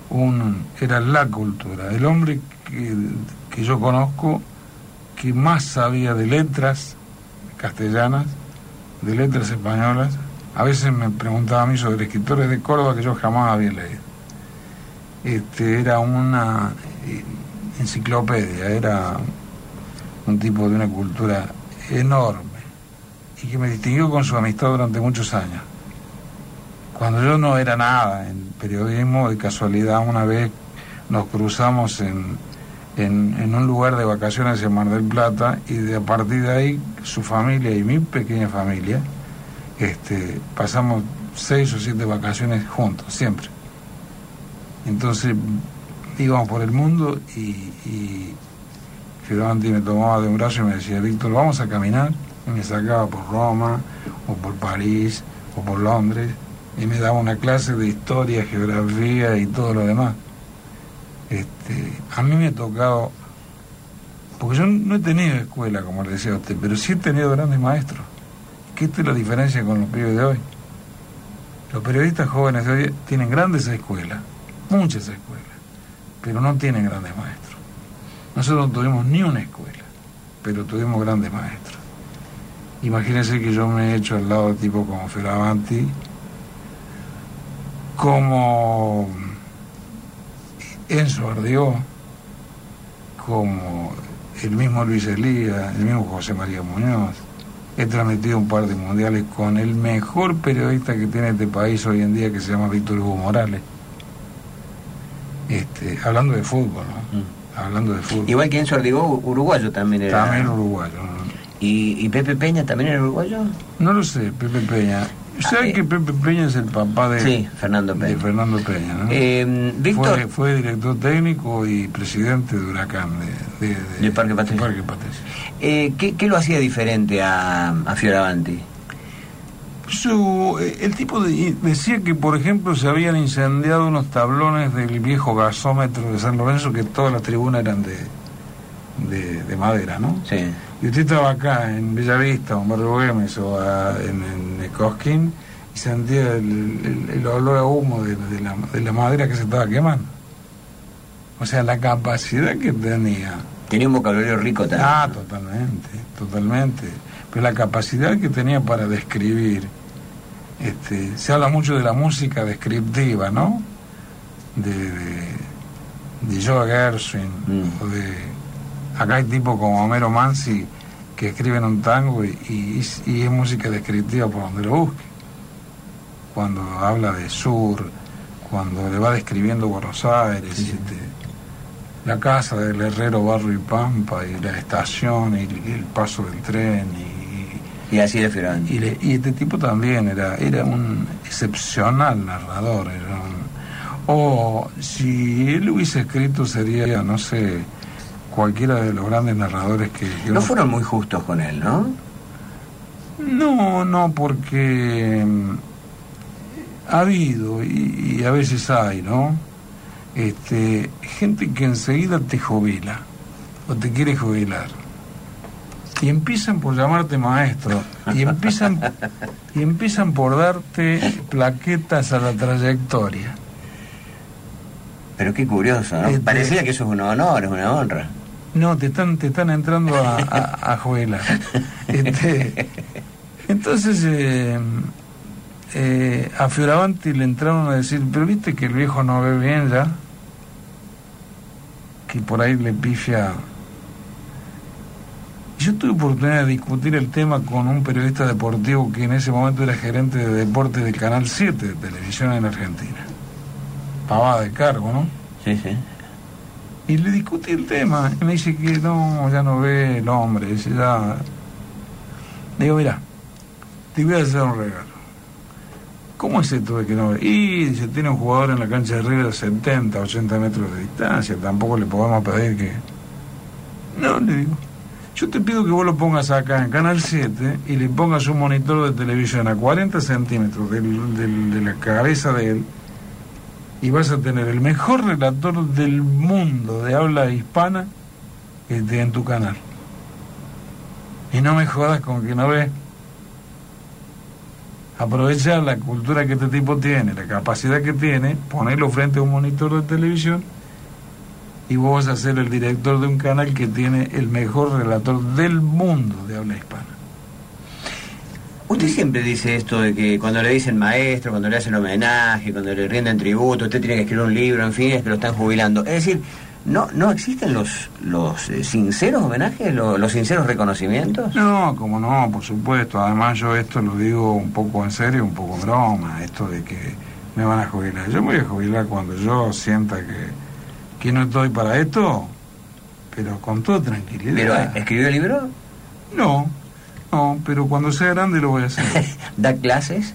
un, era la cultura. El hombre que, que yo conozco que más sabía de letras castellanas, de letras españolas. A veces me preguntaba a mí sobre escritores de Córdoba que yo jamás había leído. Este, era una enciclopedia, era un tipo de una cultura enorme y que me distinguió con su amistad durante muchos años. Cuando yo no era nada en periodismo, de casualidad una vez nos cruzamos en, en, un lugar de vacaciones en Mar del Plata y de a partir de ahí su familia y mi pequeña familia este, pasamos seis o siete vacaciones juntos, siempre. Entonces íbamos por el mundo y, y me tomaba de un brazo y me decía, Víctor, vamos a caminar. Y me sacaba por Roma, o por París, o por Londres, y me daba una clase de historia, geografía y todo lo demás. Este, a mí me ha tocado, porque yo no he tenido escuela, como le decía a usted, pero sí he tenido grandes maestros. ¿Qué es la diferencia con los pibes de hoy? Los periodistas jóvenes de hoy tienen grandes escuelas, muchas escuelas, pero no tienen grandes maestros. Nosotros no tuvimos ni una escuela, pero tuvimos grandes maestros. Imagínense que yo me he hecho al lado de tipo como Feravanti, como Enzo Ardió, como el mismo Luis Elías, el mismo José María Muñoz. He transmitido un par de mundiales con el mejor periodista que tiene este país hoy en día, que se llama Víctor Hugo Morales. Este, hablando de fútbol, ¿no? Mm. Hablando de fútbol. Igual que Enzo Ardigó, uruguayo también era. También uruguayo. ¿Y, ¿Y Pepe Peña también era uruguayo? No lo sé, Pepe Peña. ¿Saben que Pepe Peña es el papá de, sí, Fernando Peña. De Fernando Peña ¿no? eh, Víctor... Fue, fue, director técnico y presidente de Huracán, de, de, de Parque Patricio. Parque Eh, ¿qué, ¿qué, lo hacía diferente a, a Fioravanti? Su, eh, el tipo de, decía que, por ejemplo, se habían incendiado unos tablones del viejo gasómetro de San Lorenzo, que todas las tribunas eran de, de, de madera, ¿no? Sí. Y usted estaba acá en Bellavista o en Barrio Güemes o en, en Cosquín y sentía el, el, olor a humo de, la, de, la, madera que se estaba quemando. O sea, la capacidad que tenía. Tenía un vocabulario rico también. Ah, totalmente, totalmente. Pero la capacidad que tenía para describir. Este, se habla mucho de la música descriptiva, ¿no? De, de, de Joe Gershwin mm. o de Acá hay tipos como Homero Mansi que escriben un tango y, es música descriptiva por donde lo busque. Cuando habla de sur, cuando le va describiendo Buenos Aires, este, la casa del herrero Barro y Pampa, y la estación, y, el paso del tren. Y, y así de Ferran. Y, y, este tipo también era, era un excepcional narrador. Era o si él hubiese escrito sería, no sé, cualquiera de los grandes narradores que... no fueron muy justos con él, ¿no? No, no, porque mm, ha habido y, a veces hay, ¿no? Este, gente que enseguida te jubila o te quiere jubilar y empiezan por llamarte maestro y empiezan y empiezan por darte plaquetas a la trayectoria. Pero qué curioso, ¿no? Este, Parecía que eso es un honor, es una honra. No, te están, te están entrando a, a, Este, entonces, eh, eh, a Fioravanti le entraron a decir, pero viste que el viejo no ve bien ya, que por ahí le pifia. Yo tuve oportunidad de discutir el tema con un periodista deportivo que en ese momento era gerente de deportes del Canal 7 de televisión en Argentina. Pavada de cargo, ¿no? Sí, sí. Y le discutí el tema. Y me dice que no, ya no ve el hombre. Dice, ya. digo, mira, te voy a hacer un regalo. ¿Cómo es esto de que no ve? Y dice, tiene un jugador en la cancha de River a 70, 80 metros de distancia. Tampoco le podemos pedir que. No, le digo. Yo te pido que vos lo pongas acá en Canal 7 y le pongas un monitor de televisión a 40 centímetros de la cabeza de él y vas a tener el mejor relator del mundo de habla hispana este, en tu canal. Y no me jodas con que no ves. Aprovechar la cultura que este tipo tiene, la capacidad que tiene, ponerlo frente a un monitor de televisión y vos vas a ser el director de un canal que tiene el mejor relator del mundo de habla hispana. Usted siempre dice esto de que cuando le dicen maestro, cuando le hacen homenaje, cuando le rinden tributo, usted tiene que escribir un libro, en fin, es que lo están jubilando. Es decir, ¿no, no existen los, los eh, sinceros homenajes, lo- los, sinceros reconocimientos? No, como no, por supuesto. Además yo esto lo digo un poco en serio, un poco broma, esto de que me van a jubilar. Yo me voy a jubilar cuando yo sienta que, que no estoy para esto, pero con toda tranquilidad. ¿Pero escribió el libro? No, no, pero cuando sea grande lo voy a hacer. ¿Da clases?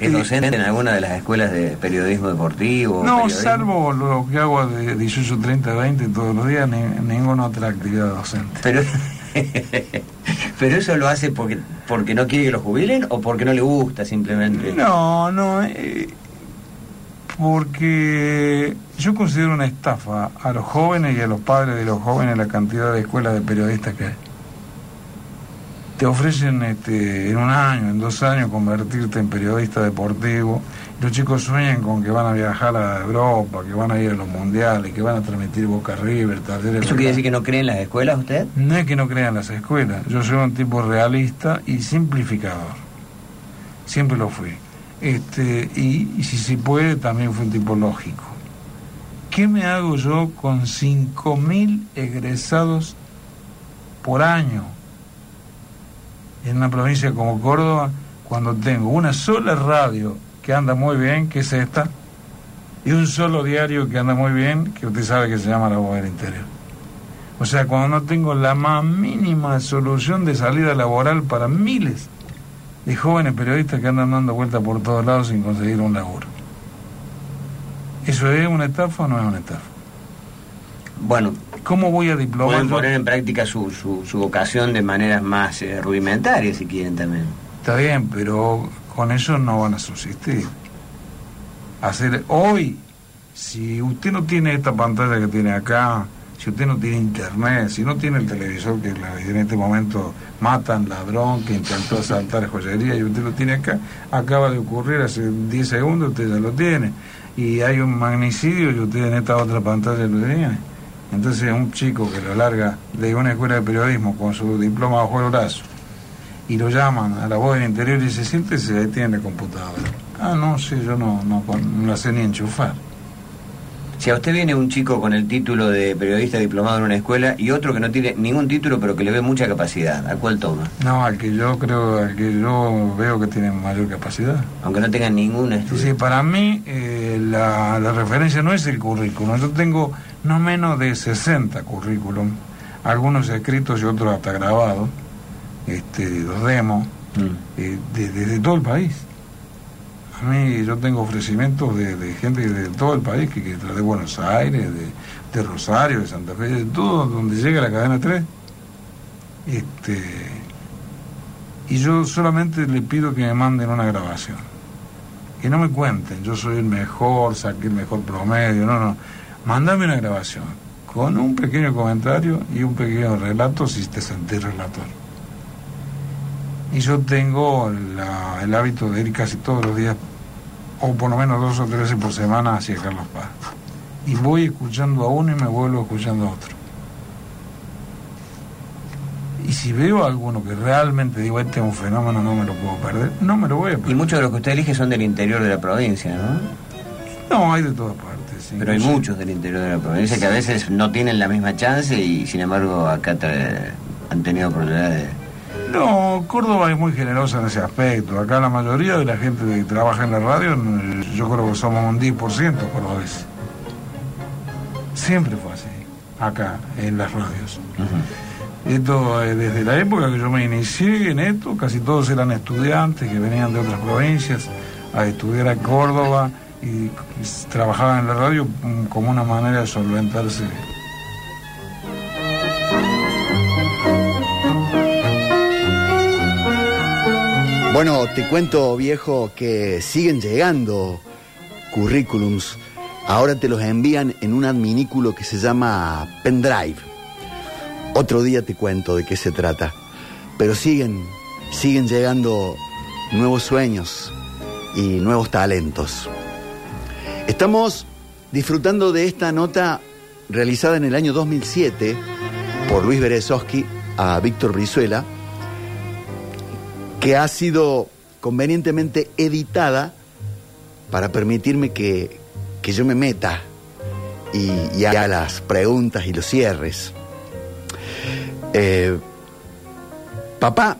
¿Es Sí. docente en alguna de las escuelas de periodismo deportivo? No, periodismo? salvo lo que hago de 18, 30, 20 todos los días, ni, ninguna otra actividad docente. Pero, pero eso lo hace porque, porque no quiere que lo jubilen o porque no le gusta simplemente. No, no, eh, porque yo considero una estafa a los jóvenes y a los padres de los jóvenes la cantidad de escuelas de periodistas que hay. Te ofrecen este, en un año, en dos años, convertirte en periodista deportivo. Los chicos sueñan con que van a viajar a Europa, que van a ir a los mundiales, que van a transmitir Boca River, Talleres. ¿Eso quiere decir que no cree en las escuelas usted? No es que no crean las escuelas, yo soy un tipo realista y simplificador. Siempre lo fui. Este, y, y si se puede, también fui un tipo lógico. ¿Qué me hago yo con 5.000 egresados por año en una provincia como Córdoba cuando tengo una sola radio que anda muy bien, que es esta, y un solo diario que anda muy bien, que usted sabe que se llama La Voz del Interior? O sea, cuando no tengo la más mínima solución de salida laboral para miles de jóvenes periodistas que andan dando vueltas por todos lados sin conseguir un laburo. ¿Eso es una estafa o no es una estafa? Bueno, ¿Cómo voy a diplomar? pueden poner en práctica su, su, su vocación de maneras más eh, rudimentarias si quieren también. Está bien, pero con eso no van a subsistir. Hacer hoy, si usted no tiene esta pantalla que tiene acá, si usted no tiene internet, si no tiene el televisor que la- en este momento matan ladrón que intentó asaltar joyería y usted lo tiene acá, acaba de ocurrir hace 10 segundos, usted ya lo tiene. Y hay un magnicidio y usted en esta otra pantalla lo tiene. Entonces un chico que lo larga de una escuela de periodismo con su diploma bajo el brazo y lo llaman a la voz del interior y dice, siéntese, ahí tiene la computadora. Ah, no, sí, yo no, no, no la sé ni enchufar. Si a usted viene un chico con el título de periodista diplomado en una escuela y otro que no tiene ningún título pero que le ve mucha capacidad, ¿a cuál toma? No, al que yo creo, al que yo veo que tiene mayor capacidad. Aunque no tenga ningún Sí, estudio. sí, para mí eh, la, la referencia no es el currículum. Yo tengo no menos de 60 currículum, algunos escritos y otros hasta grabados, este, los demos, Mm. eh, de, de- de todo el país. A mí yo tengo ofrecimientos de, gente de todo el país, que, que de Buenos Aires, de, de Rosario, de Santa Fe, de todo donde llega la cadena 3. Este, y yo solamente le pido que me manden una grabación. Que no me cuenten, yo soy el mejor, saqué el mejor promedio, no, no. Mándame una grabación con un pequeño comentario y un pequeño relato si te sentís relator. Y yo tengo la- el hábito de ir casi todos los días, o por lo menos dos o tres veces por semana, hacia Carlos Paz. Y voy escuchando a uno y me vuelvo escuchando a otro. Y si veo a alguno que realmente digo, este es un fenómeno, no me lo puedo perder, no me lo voy a Y perder. muchos de los que usted elige son del interior de la provincia, ¿no? No, hay de todas partes. sí. Pero hay muchos del interior de la provincia que a veces no tienen la misma chance y sin embargo acá han tenido oportunidades. No, Córdoba es muy generosa en ese aspecto. Acá la mayoría de la gente que trabaja en la radio, yo creo que somos un 10% cordobeses. Siempre fue así, acá, en las radios. Esto, eh, desde la época que yo me inicié en esto, casi todos eran estudiantes que venían de otras provincias a estudiar a Córdoba y, trabajaban en la radio como una manera de solventarse. Bueno, te cuento, viejo, que siguen llegando currículums. Ahora te los envían en un adminículo que se llama pendrive. Otro día te cuento de qué se trata. Pero siguen, siguen llegando nuevos sueños y nuevos talentos. Estamos disfrutando de esta nota realizada en el año 2007 por Luis Berezowski a Víctor Brizuela, que ha sido convenientemente editada para permitirme que, que yo me meta y, y haga las preguntas y los cierres. Eh, papá,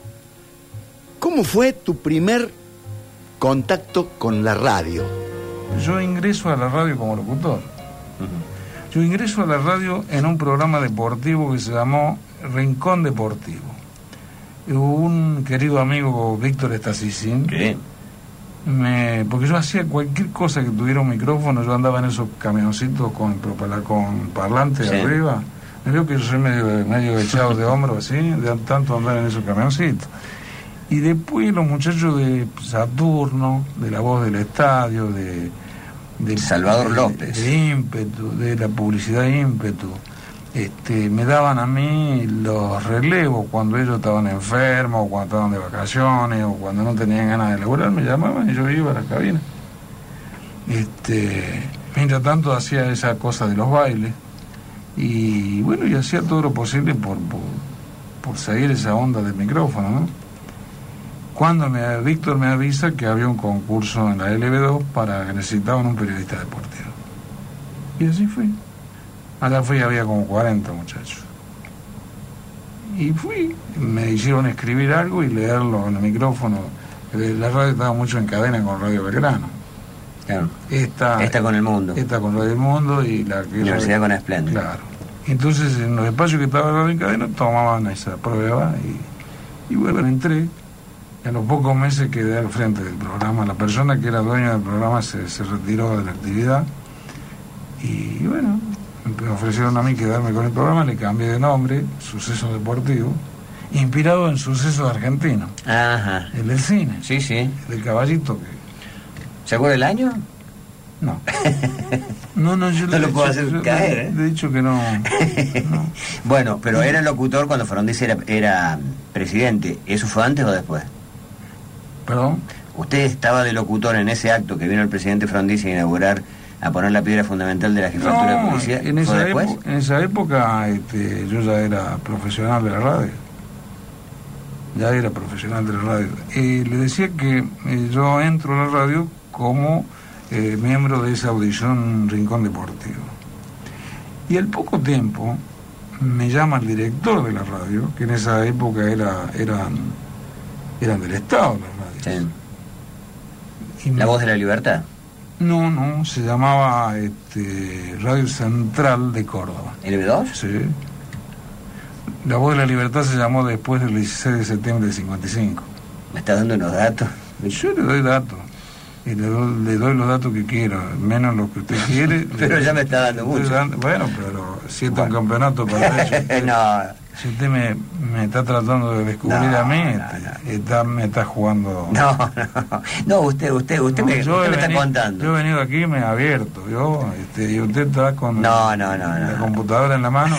¿cómo fue tu primer contacto con la radio? Yo ingreso a la radio como locutor. Yo ingreso a la radio en un programa deportivo que se llamó Rincón Deportivo. Un querido amigo, Víctor Estasicín, Sí. me, porque yo hacía cualquier cosa que tuviera un micrófono, yo andaba en esos camioncitos con, con parlante Sí. arriba. Me veo que yo soy medio, medio echado de hombro así, de tanto andar en esos camioncitos. Y después los muchachos de Saturno, de la voz del estadio, de, de Salvador de- López. de ímpetu, de la publicidad ímpetu. Este, me daban a mí los relevos cuando ellos estaban enfermos, o cuando estaban de vacaciones, o cuando no tenían ganas de laburar, me llamaban y yo iba a la cabina. Este, mientras tanto hacía esa cosa de los bailes y bueno, y hacía todo lo posible por, por, seguir esa onda del micrófono, ¿no? Cuando me, Víctor me avisa que había un concurso en la LB2 para que necesitaban un periodista deportivo. Y así fui. Allá fui, había como 40 muchachos. Y fui, me hicieron escribir algo y leerlo en el micrófono. Eh, La radio estaba mucho en cadena con Radio Belgrano. Claro. Esta, Esta con el mundo. esta con Radio Mundo y la que Universidad con Espléndido. Claro. Entonces, en los espacios que estaba Radio en cadena, tomaban esa prueba y, y bueno, entré. Y a los pocos meses quedé al frente del programa. La persona que era dueña del programa se, se retiró de la actividad. Y bueno, me ofrecieron a mí quedarme con el programa, le cambié de nombre, Suceso Deportivo, inspirado en Suceso Argentino, Ajá. el del cine, Sí, sí. el del caballito que... ¿Se acuerda el año? No. No, no, yo No lo puedo dicho- hacer yo- caer, ¿eh? Le he dicho que no. no. Bueno, pero era locutor cuando Frondizi era, era presidente. ¿Eso fue antes o después? Perdón. ¿Usted estaba de locutor en ese acto que vino el presidente Frondizi a inaugurar, a poner la piedra fundamental de la jefatura de policía? en ¿Fue esa, época, en esa época este, yo ya era profesional de la radio. Ya era profesional de la radio. Y le decía que eh, yo entro a la radio como eh, miembro de esa audición Rincón Deportivo. Y al poco tiempo me llama el director de la radio, que en esa época era, eran, eran del Estado las radios. Sí. Y me- La voz de la libertad. No, no, se llamaba este, Radio Central de Córdoba. ¿LB2? Sí. La Voz de la Libertad se llamó después del 16 de septiembre del 55. ¿Me está dando unos datos? Yo le doy datos. Y le doy, le doy los datos que quiero, menos los que usted quiere. Pero Le- ya me está dando mucho. Bueno, pero si es Bueno. un campeonato para eso. no, Si usted me, me está tratando de descubrir No, a mí, no, este, Está, me está jugando. no, no. No, usted, usted, usted, me, usted está contando. Yo he venido aquí, me he abierto, yo, este, y usted está con No, no, no, la computadora en la mano.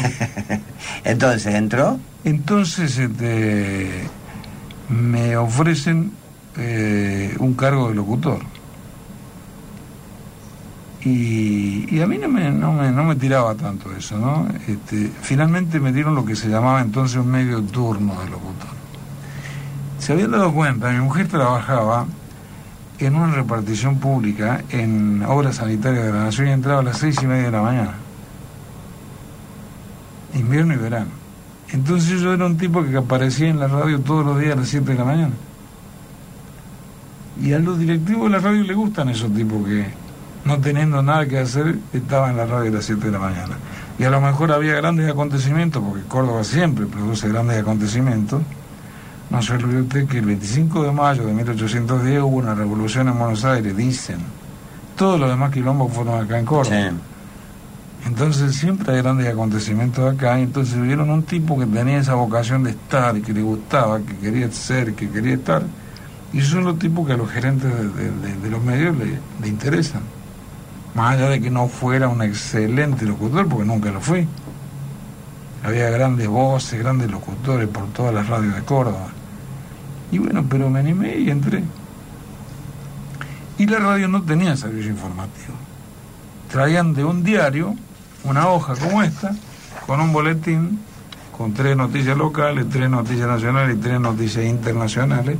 Entonces, ¿entró? Entonces, este, me ofrecen eh, un cargo de locutor. Y, a mí no me, no, me, no me tiraba tanto eso, ¿no? Este, finalmente me dieron lo que se llamaba entonces un medio turno de locutor. Se habían dado cuenta, mi mujer trabajaba en una repartición pública en obras sanitarias de la Nación y entraba a las seis y media de la mañana. Invierno y verano. Entonces yo era un tipo que aparecía en la radio todos los días a las 7 de la mañana. Y a los directivos de la radio les gustan esos tipos que, no teniendo nada que hacer, estaban en la radio a las 7 de la mañana. Y a lo mejor había grandes acontecimientos, porque Córdoba siempre produce grandes acontecimientos. No se olvide usted que el 25 de mayo de 1810 hubo una revolución en Buenos Aires, dicen. Todos los demás quilombos fueron acá en Córdoba. Sí. Entonces siempre hay grandes acontecimientos acá, y entonces vieron un tipo que tenía esa vocación de estar, y que le gustaba, que quería ser, que quería estar, y esos son los tipos que a los gerentes de, de- de- de los medios le, le interesan. Más allá de que no fuera un excelente locutor, porque nunca lo fui. había grandes voces, grandes locutores por todas las radios de Córdoba. Y bueno, pero me animé y entré. Y la radio no tenía servicio informativo. Traían de un diario una hoja como esta, con un boletín, con tres noticias locales, tres noticias nacionales y tres noticias internacionales.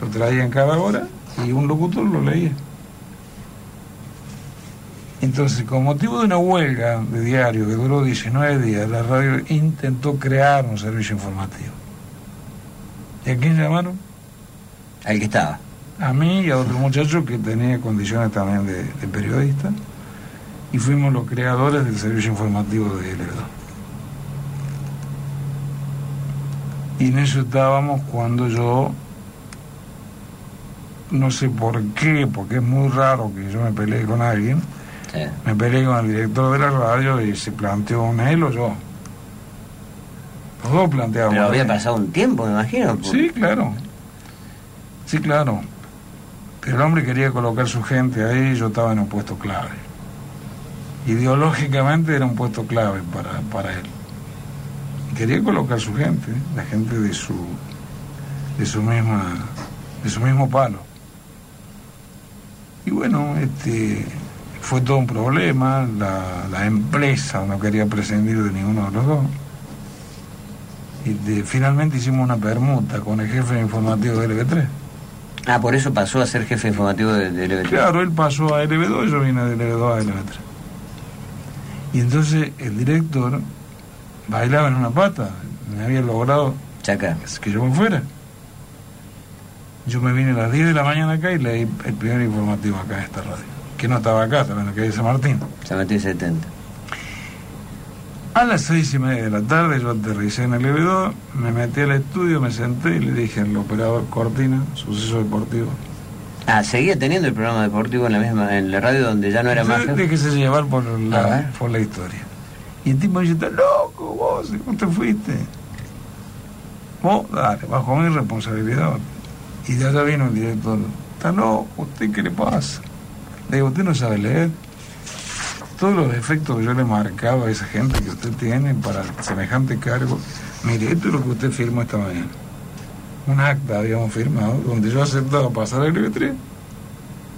Lo traían cada hora y un locutor lo leía. Entonces, con motivo de una huelga de diario que duró 19 días, la radio intentó crear un servicio informativo. ¿Y a quién llamaron? Al que estaba. A mí y a otro muchacho que tenía condiciones también de, de periodista. Y fuimos los creadores del servicio informativo de L2. Y en eso estábamos cuando yo, no sé por qué, porque es muy raro que yo me peleé con alguien, Sí. me peleé con el director de la radio y se planteó un él o yo. Los dos planteamos. Pero había pasado un tiempo, me imagino. por- Sí, claro. Sí, claro. Pero el hombre quería colocar su gente ahí y yo estaba en un puesto clave. Ideológicamente era un puesto clave para, para él. Quería colocar su gente, la gente de su de su misma de su mismo palo. Y bueno, este fue todo un problema, la, la empresa no quería prescindir de ninguno de los dos. Y de- finalmente hicimos una permuta con el jefe informativo de LB3. Ah, por eso pasó a ser jefe informativo de, de LBT. Claro, él pasó a LB2 y yo vine de LB2 a LB3. Y entonces el director bailaba en una pata, me había logrado Chaca. que yo me fuera. Yo me vine a las 10 de la mañana acá y leí el primer informativo acá en esta radio, que no estaba acá, estaba en la calle San Martín. San Martín 70. A las seis y media de la tarde yo aterricé en el EB2, me metí al estudio, me senté y le dije al operador Cortina, suceso deportivo. Ah, seguía teniendo el programa deportivo en la misma, en la radio donde ya no era más. Déjese llevar por la, por la historia. Y el tipo dice, está loco vos, ¿cómo te fuiste? Vos, dale, bajo mi responsabilidad. Y de allá vino el director, está loco, ¿usted qué le pasa? Le digo, usted no sabe leer. Todos los defectos que yo le marcaba a esa gente que usted tiene para semejante cargo. Mire, esto es lo que usted firmó esta mañana. Un acta habíamos firmado donde yo aceptaba pasar al LB3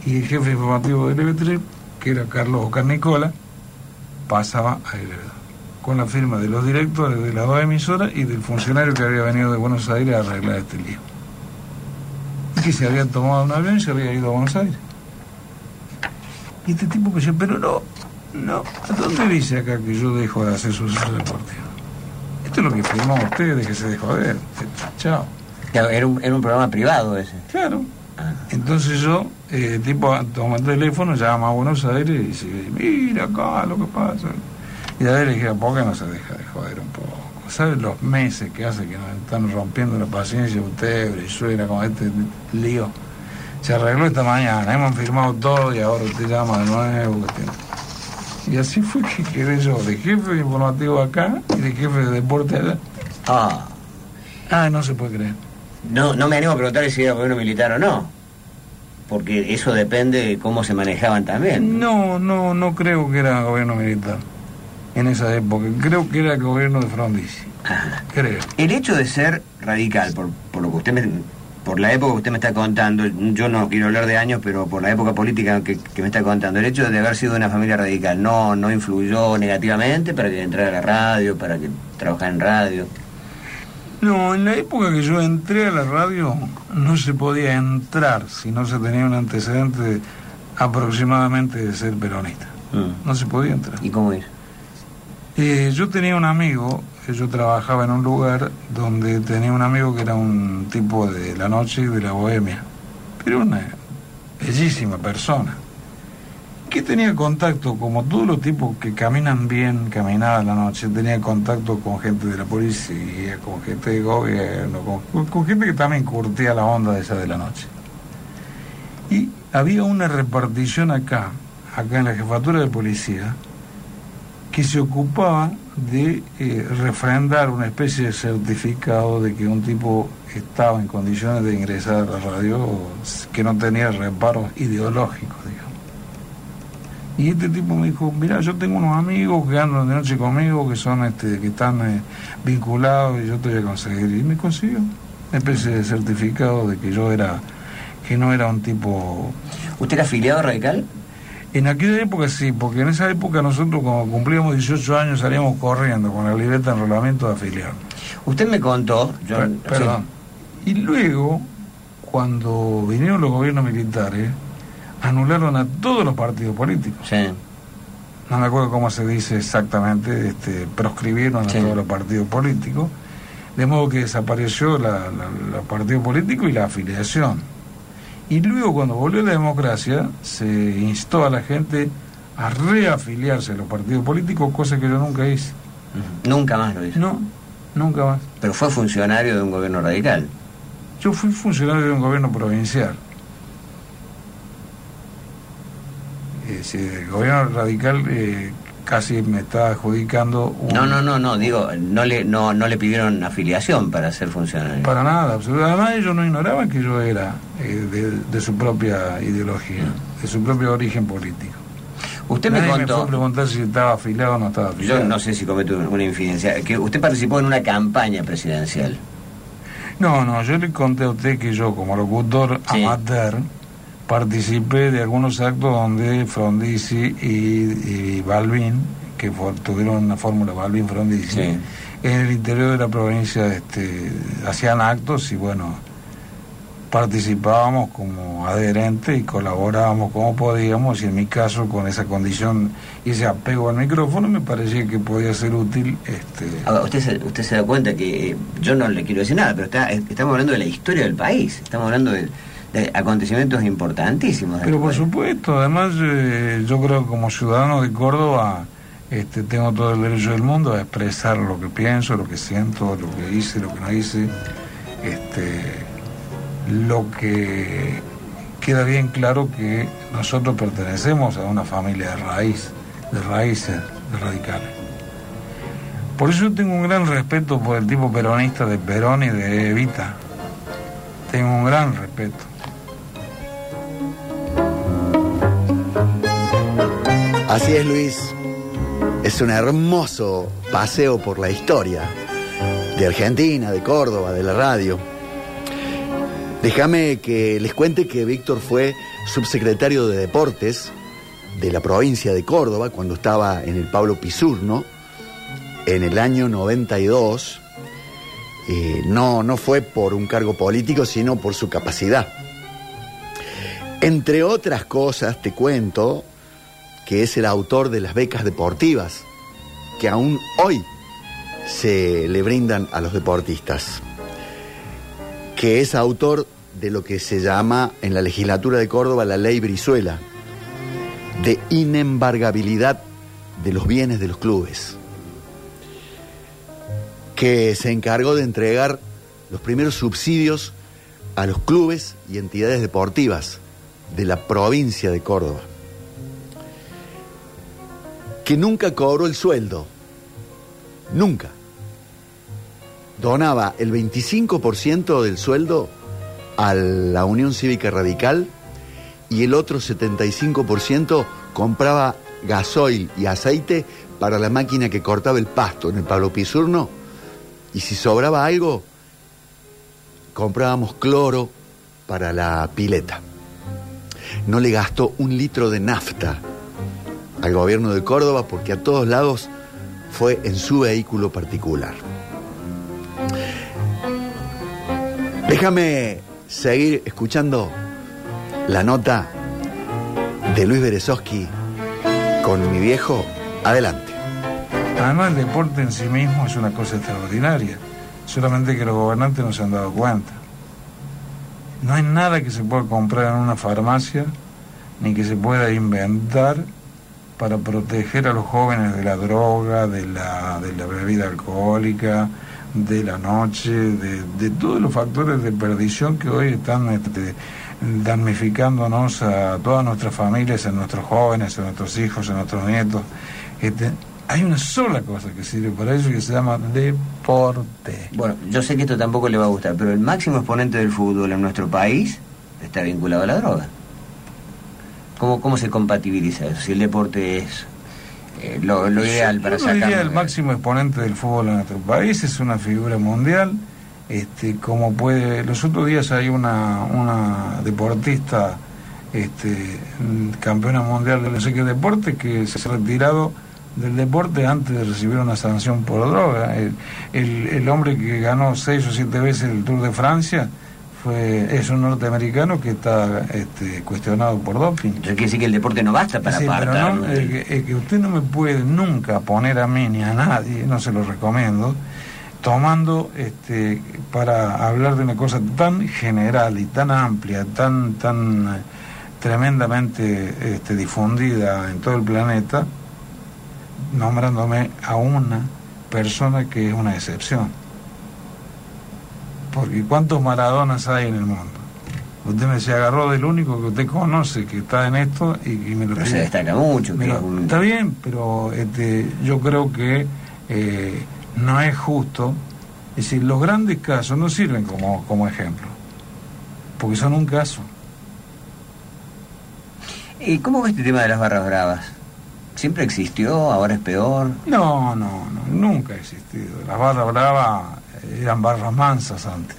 y el jefe informativo del LB3, que era Carlos Oscar Nicola, pasaba a LB2 con la firma de los directores de las dos emisoras y del funcionario que había venido de Buenos Aires a arreglar este lío. Y que se había tomado un avión y se había ido a Buenos Aires. Y este tipo me decía, pero no, no, ¿a dónde dice acá que yo dejo de hacer sucesos deportivos? Esto es lo que firmó usted, de que se dejó de ver. Chao. Era un, era un programa privado ese. Claro. Ah. Entonces yo, eh, tipo, toma el teléfono, llama a Buenos Aires y dice, mira acá lo que pasa. Y a él le dije, ¿por qué no se deja de joder un poco? ¿Sabes los meses que hace que nos están rompiendo la paciencia usted, Brizuela, con este lío? Se arregló esta mañana, hemos firmado todo y ahora usted llama de nuevo. Y así fue que quedé yo, de jefe informativo acá y de jefe de deporte allá. Ah, Ah, no se puede creer. no, no me animo a preguntarle si era gobierno militar o no. Porque eso depende de cómo se manejaban también. No, no, no creo que era gobierno militar en esa época. Creo que era el gobierno de Frondizi. Ajá. Creo. El hecho de ser radical, por, por lo que usted me, por la época que usted me está contando, yo no quiero hablar de años, pero por la época política que, que me está contando, el hecho de haber sido de una familia radical no, no influyó negativamente para que entrara a la radio, para que trabajara en radio. No, en la época que yo entré a la radio no se podía entrar si no se tenía un antecedente aproximadamente de ser peronista. Mm. No se podía entrar. ¿Y cómo ir? Eh, yo tenía un amigo, yo trabajaba en un lugar donde tenía un amigo que era un tipo de la noche de la bohemia, pero una bellísima persona, que tenía contacto, como todos los tipos que caminan bien, caminaban la noche, tenía contacto con gente de la policía, con gente de gobierno, con, con gente que también curtía la onda de esa de la noche. Y había una repartición acá, acá en la jefatura de policía, que se ocupaba de eh, refrendar una especie de certificado de que un tipo estaba en condiciones de ingresar a la radio que no tenía reparos ideológicos, digamos. Y este tipo me dijo, mira, yo tengo unos amigos que andan de noche conmigo, que son este, que están eh, vinculados y yo te voy a conseguir. Y me consiguió una especie de certificado de que yo era, que no era un tipo... ¿Usted era afiliado radical? En aquella época sí, porque en esa época nosotros cuando cumplíamos 18 años salíamos corriendo con la libreta de enrolamiento de afiliado. Usted me contó, yo, Per- perdón. Y luego, cuando vinieron los gobiernos militares, anularon a todos los partidos políticos. Sí. No me acuerdo cómo se dice exactamente, este, proscribieron a todos los partidos políticos, de modo que desapareció los partidos políticos y la afiliación. Y luego, cuando volvió la democracia, se instó a la gente a reafiliarse a los partidos políticos, cosa que yo nunca hice. Nunca más lo hizo. No, nunca más. Pero fue funcionario de un gobierno radical. Yo fui funcionario de un gobierno provincial. Es decir, el gobierno radical eh, casi me está adjudicando un... No, no, no, no, digo, no le, no, no le pidieron afiliación para ser funcionario. Para nada, absolutamente. Además ellos no ignoraban que yo era eh, de, de su propia ideología, de su propio origen político. Usted me fue contó, a preguntar si estaba afiliado o no estaba afiliado. yo no sé si cometo una infidencia, que usted participó en una campaña presidencial. No, no, yo le conté a usted que yo como locutor Sí. amateur participé de algunos actos donde Frondizi y, y Balvin, que for- tuvieron una fórmula Balvin-Frondizi, Sí. en el interior de la provincia este, hacían actos y bueno, participábamos como adherentes y colaborábamos como podíamos y en mi caso con esa condición y ese apego al micrófono me parecía que podía ser útil este Ahora, usted se, usted se da cuenta que eh, yo no le quiero decir nada, pero está, estamos hablando de la historia del país, estamos hablando de, de acontecimientos importantísimos. Pero por país. supuesto, además eh, yo creo que como ciudadano de Córdoba este, tengo todo el derecho del mundo a expresar lo que pienso, lo que siento, lo que hice, lo que no hice. Este, lo que queda bien claro que nosotros pertenecemos a una familia de raíz, de raíces, de radicales. Por eso yo tengo un gran respeto por el tipo peronista de Perón y de Evita. Tengo un gran respeto. Así es, Luis. Es un hermoso paseo por la historia de Argentina, de Córdoba, de la radio. Déjame que les cuente que Víctor fue subsecretario de Deportes de la provincia de Córdoba cuando estaba en el Pablo Pisurno en el año 92. Eh, no, no fue por un cargo político, sino por su capacidad. Entre otras cosas, te cuento que es el autor de las becas deportivas, que aún hoy se le brindan a los deportistas, que es autor de lo que se llama en la legislatura de Córdoba la ley Brizuela, de inembargabilidad de los bienes de los clubes, que se encargó de entregar los primeros subsidios a los clubes y entidades deportivas de la provincia de Córdoba que nunca cobró el sueldo. Nunca. Donaba el 25% del sueldo a la Unión Cívica Radical y el otro 75% compraba gasoil y aceite para la máquina que cortaba el pasto en el Pablo Pisurno. Y si sobraba algo, comprábamos cloro para la pileta. No le gastó un litro de nafta al gobierno de Córdoba porque a todos lados fue en su vehículo particular. Déjame seguir escuchando la nota de Luis Berezowski con mi viejo. Adelante. Además, el deporte en sí mismo es una cosa extraordinaria, solamente que los gobernantes no se han dado cuenta. No hay nada que se pueda comprar en una farmacia, ni que se pueda inventar para proteger a los jóvenes de la droga, de la, de la bebida alcohólica, de la noche, de, de todos los factores de perdición que hoy están este, damnificándonos a todas nuestras familias, a nuestros jóvenes, a nuestros hijos, a nuestros nietos. Este, hay una sola cosa que sirve para eso que se llama deporte. Bueno, yo sé que esto tampoco le va a gustar, pero el máximo exponente del fútbol en nuestro país está vinculado a la droga. ¿Cómo, cómo se compatibiliza eso? Si el deporte es eh, lo, lo ideal para Yo diría sacar... el máximo exponente del fútbol en nuestro país, es una figura mundial. Este, como puede, los otros días hay una, una deportista, este, campeona mundial de no sé qué deporte, que se ha retirado del deporte antes de recibir una sanción por droga. El, el, el hombre que ganó seis o siete veces el Tour de Francia fue, es un norteamericano que está este, cuestionado por doping. Eso quiere decir que el deporte no basta para Sí, pero apartar. no, que, eh, que usted no me puede nunca poner a mí ni a nadie, no se lo recomiendo, tomando este, para hablar de una cosa tan general y tan amplia, tan, tan eh, tremendamente este, difundida en todo el planeta, nombrándome a una persona que es una excepción. Porque ¿cuántos Maradonas hay en el mundo? Usted me se agarró del único que usted conoce que está en esto y, y me lo Pero se destaca mucho. un- Está bien, pero este, yo creo que eh, no es justo. Es decir, los grandes casos no sirven como, como ejemplo, porque son un caso. ¿Y cómo ves este tema de las barras bravas? ¿Siempre existió? ¿Ahora es peor? No, no, no, nunca ha existido. Las barras bravas eran barras mansas antes.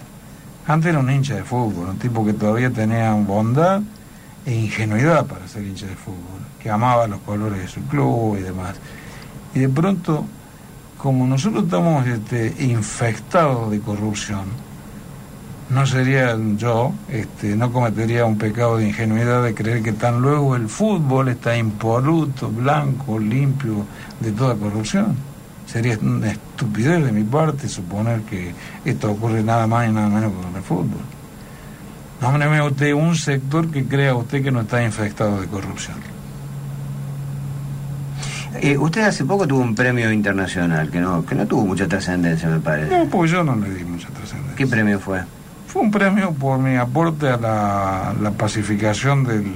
Antes era un hincha de fútbol, un tipo que todavía tenía bondad e ingenuidad para ser hincha de fútbol, que amaba los colores de su club y demás. Y de pronto, como nosotros estamos este, infectados de corrupción, no sería yo, este, no cometería un pecado de ingenuidad de creer que tan luego el fútbol está impoluto, blanco, limpio de toda corrupción. Sería una estupidez de mi parte suponer que esto ocurre nada más y nada menos que con el fútbol. Nómbreme usted un sector que crea usted que no está infectado de corrupción. Eh, usted hace poco tuvo un premio internacional que no, que no tuvo mucha trascendencia, me parece. No, pues yo no le di mucha trascendencia. ¿Qué premio fue? Fue un premio por mi aporte a la, la pacificación del,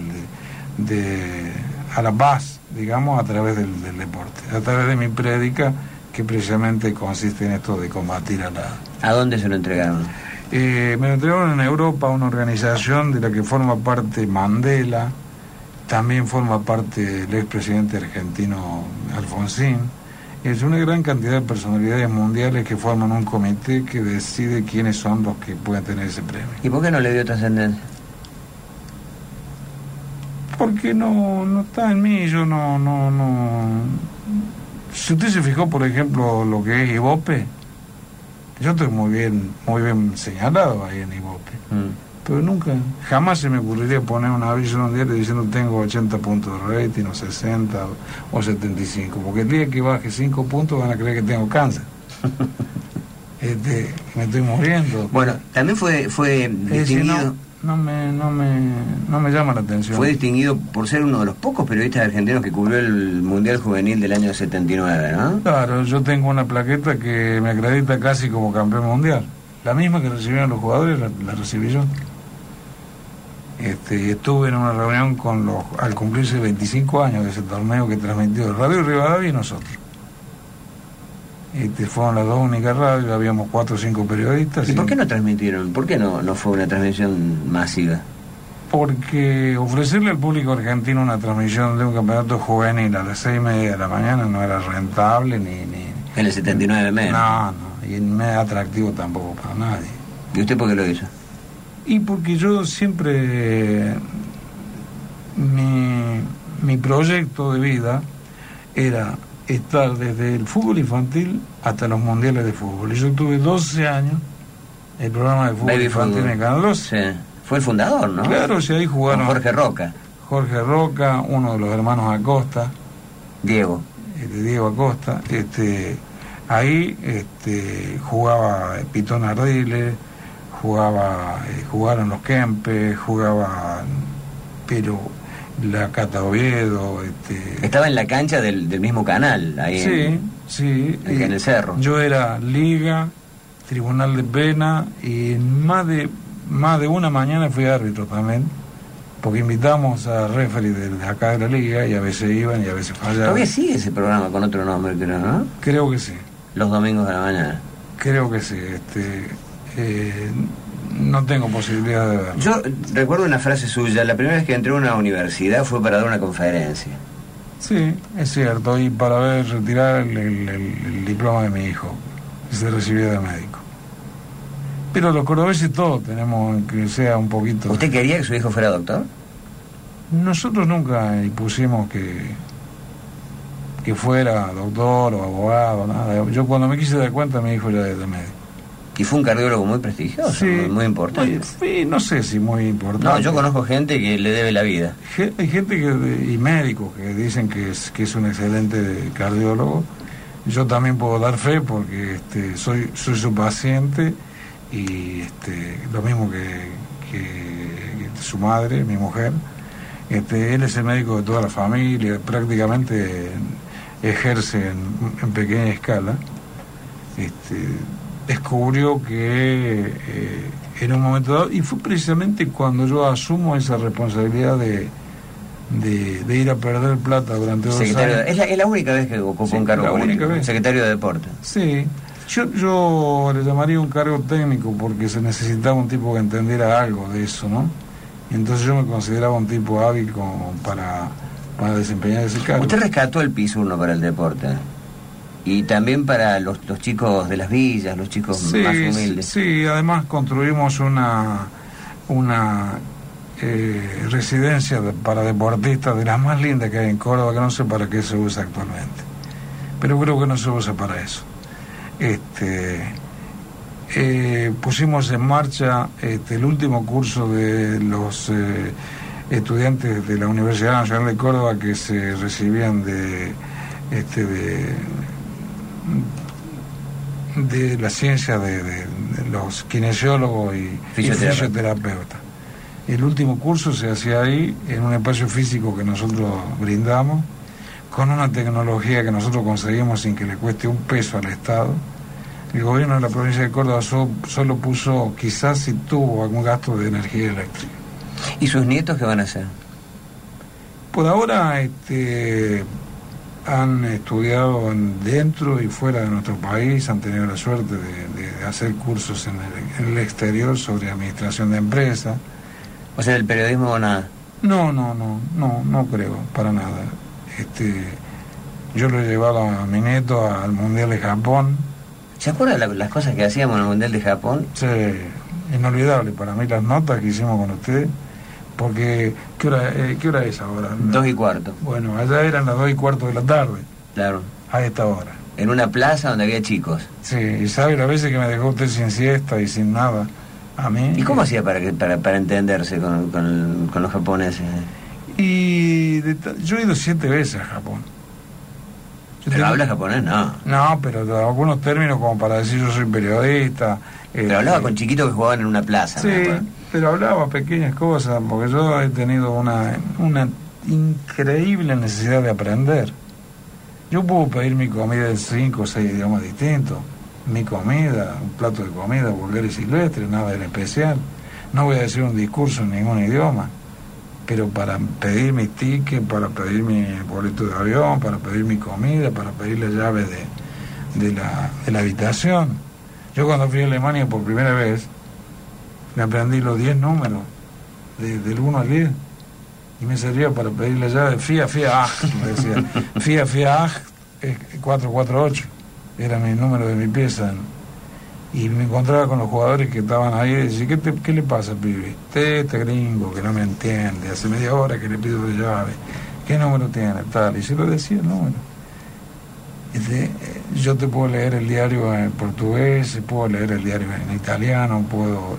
de, a la paz, digamos, a través del, del deporte, a través de mi prédica, que precisamente consiste en esto de combatir a la... ¿A dónde se lo entregaron? Eh, me lo entregaron en Europa una organización de la que forma parte Mandela, también forma parte el expresidente argentino Alfonsín. Es una gran cantidad de personalidades mundiales que forman un comité que decide quiénes son los que pueden tener ese premio. ¿Y por qué no le dio trascendencia? Porque no, no está en mí, yo no, no, no. Si usted se fijó, por ejemplo, lo que es Ibope, yo estoy muy bien, muy bien señalado ahí en Ibope. Mm. Pero nunca, jamás se me ocurriría poner un aviso en un diario diciendo tengo 80 puntos de rating, o 60 o, o 75, porque el día que baje 5 puntos van a creer que tengo cáncer. este, me estoy muriendo. Bueno, también fue, fue distinguido, no, me, no, me, no me llama la atención. fue distinguido por ser uno de los pocos periodistas argentinos que cubrió el Mundial Juvenil del año 79, ¿no? Claro, yo tengo una plaqueta que me acredita casi como campeón mundial. La misma que recibieron los jugadores la, la recibí yo. Este, estuve en una reunión con los, al cumplirse 25 años de ese torneo que transmitió Radio Rivadavia y nosotros. Este, fueron las dos únicas radios, habíamos cuatro o cinco periodistas. ¿Y por qué no transmitieron? ¿Por qué no, no fue una transmisión masiva? Porque ofrecerle al público argentino una transmisión de un campeonato juvenil a las seis y media de la mañana no era rentable ni... ni En el 79 menos. no, no, y no es atractivo tampoco para nadie. ¿Y usted por qué lo hizo? Y porque yo siempre, mi, mi proyecto de vida era estar desde el fútbol infantil hasta los mundiales de fútbol. Y yo tuve 12 años el programa de fútbol Baby infantil Fútbol. en Canal 12. Sí. Fue el fundador, ¿no? Claro, si ahí Con jugaron Jorge Roca, Jorge Roca, uno de los hermanos Acosta, Diego. este, Diego Acosta, este, ahí este, jugaba Pitón Ardiles, jugaba, eh, jugaron los Kempes, jugaba, pero la Cata Oviedo, este, Estaba en la cancha del, del mismo canal, ahí sí, en- sí, en y el cerro. Yo era Liga, Tribunal de Pena y en más de más de una mañana fui árbitro también, porque invitamos a referee de, de acá de la liga y a veces iban y a veces fallaban. Todavía sigue ese programa con otro nombre, creo, ¿no? Creo que sí. Los domingos de la mañana. Creo que sí. Este, eh, no tengo posibilidad de verlo. Yo recuerdo una frase suya, la primera vez que entré a una universidad fue para dar una conferencia. Sí, es cierto, y para ver retirar el, el- el- el diploma de mi hijo, que se recibió de médico. Pero los cordobeses todos tenemos que sea un poquito... ¿Usted quería que su hijo fuera doctor? Nosotros nunca pusimos que, que fuera doctor o abogado, nada. Yo cuando me quise dar cuenta, mi hijo era de médico. Y fue un cardiólogo muy prestigioso, muy, muy importante. Muy- sí, no sé si muy importante. No, yo conozco gente que le debe la vida. Hay gente que, y médicos que dicen que es, que es un excelente cardiólogo. Yo también puedo dar fe porque este, soy, soy su paciente y este, lo mismo que, que- que su madre, mi mujer. Este, él es el médico de toda la familia, prácticamente ejerce en, en pequeña escala. Este, descubrió que eh, en un momento dado, y fue precisamente cuando yo asumo esa responsabilidad de, de, de ir a perder plata durante dos Secretario años. es, la, es la única vez que ocupó Sí, un cargo la única político. vez. Secretario de Deporte. Sí, yo, yo le llamaría un cargo técnico porque se necesitaba un tipo que entendiera algo de eso, ¿no? Y entonces yo me consideraba un tipo hábil como para, para desempeñar ese cargo. Usted rescató el pisurno para el deporte. Y también para los, los chicos de las villas, los chicos Sí, más humildes. sí, además construimos una, una eh, residencia de- para deportistas de las más lindas que hay en Córdoba, que no sé para qué se usa actualmente. Pero creo que no se usa para eso. Este, eh, pusimos en marcha este, el último curso de los eh, estudiantes de la Universidad Nacional de Córdoba que se recibían de, este, de, de la ciencia de, de- de los kinesiólogos y, y Fisioterapeuta. fisioterapeutas. El último curso se hacía ahí, en un espacio físico que nosotros brindamos, con una tecnología que nosotros conseguimos sin que le cueste un peso al Estado. El gobierno de la provincia de Córdoba so- solo puso, quizás si tuvo algún gasto de energía eléctrica. ¿Y sus nietos qué van a hacer? Por ahora este, han estudiado en- dentro y fuera de nuestro país, han tenido la suerte de, de hacer cursos en el, en el exterior sobre administración de empresas. O sea, del periodismo nada. No, no, no, no, no creo, para nada. Este, yo lo he llevado a mi nieto al Mundial de Japón. ¿Se acuerda la- las cosas que hacíamos en el Mundial de Japón? Sí, inolvidable para mí las notas que hicimos con usted, porque ¿qué hora, eh, ¿qué hora es ahora? Dos y cuarto, Bueno, allá eran las dos y cuarto de la tarde, claro. a esta hora. En una plaza donde había chicos. Sí, y sabe las veces que me dejó usted sin siesta y sin nada. A mí. ¿Y cómo hacía para, que- para, para entenderse con, con- con los japoneses? Y de yo he ido siete veces a Japón. Yo ¿Pero tengo- habla japonés? No. No, pero algunos términos como para decir yo soy periodista. Pero hablaba este, con chiquitos que jugaban en una plaza. Sí, acuerdo. Pero hablaba pequeñas cosas, porque yo he tenido una, una increíble necesidad de aprender. Yo puedo pedir mi comida en cinco o seis idiomas distintos. Mi comida, un plato de comida vulgar y silvestre, nada en especial. No voy a decir un discurso en ningún idioma, pero para pedir mi ticket, para pedir mi boleto de avión, para pedir mi comida, para pedir la llave de, de la, de la habitación. Yo cuando fui a Alemania por primera vez, me aprendí los 10 números, de- del 1 al 10, y me servía para pedir la llave FIA, FIA, AG, me decía. FIA, FIA, eh, 448, era mi número de mi pieza. Y me encontraba con los jugadores que estaban ahí y decía, ¿qué, te- qué le pasa, pibe? Este, este gringo que no me entiende, hace media hora que le pido la llave, ¿qué número tiene? Tal, y se lo decía el número. Eh, yo te puedo leer el diario en portugués, puedo leer el diario en italiano, puedo...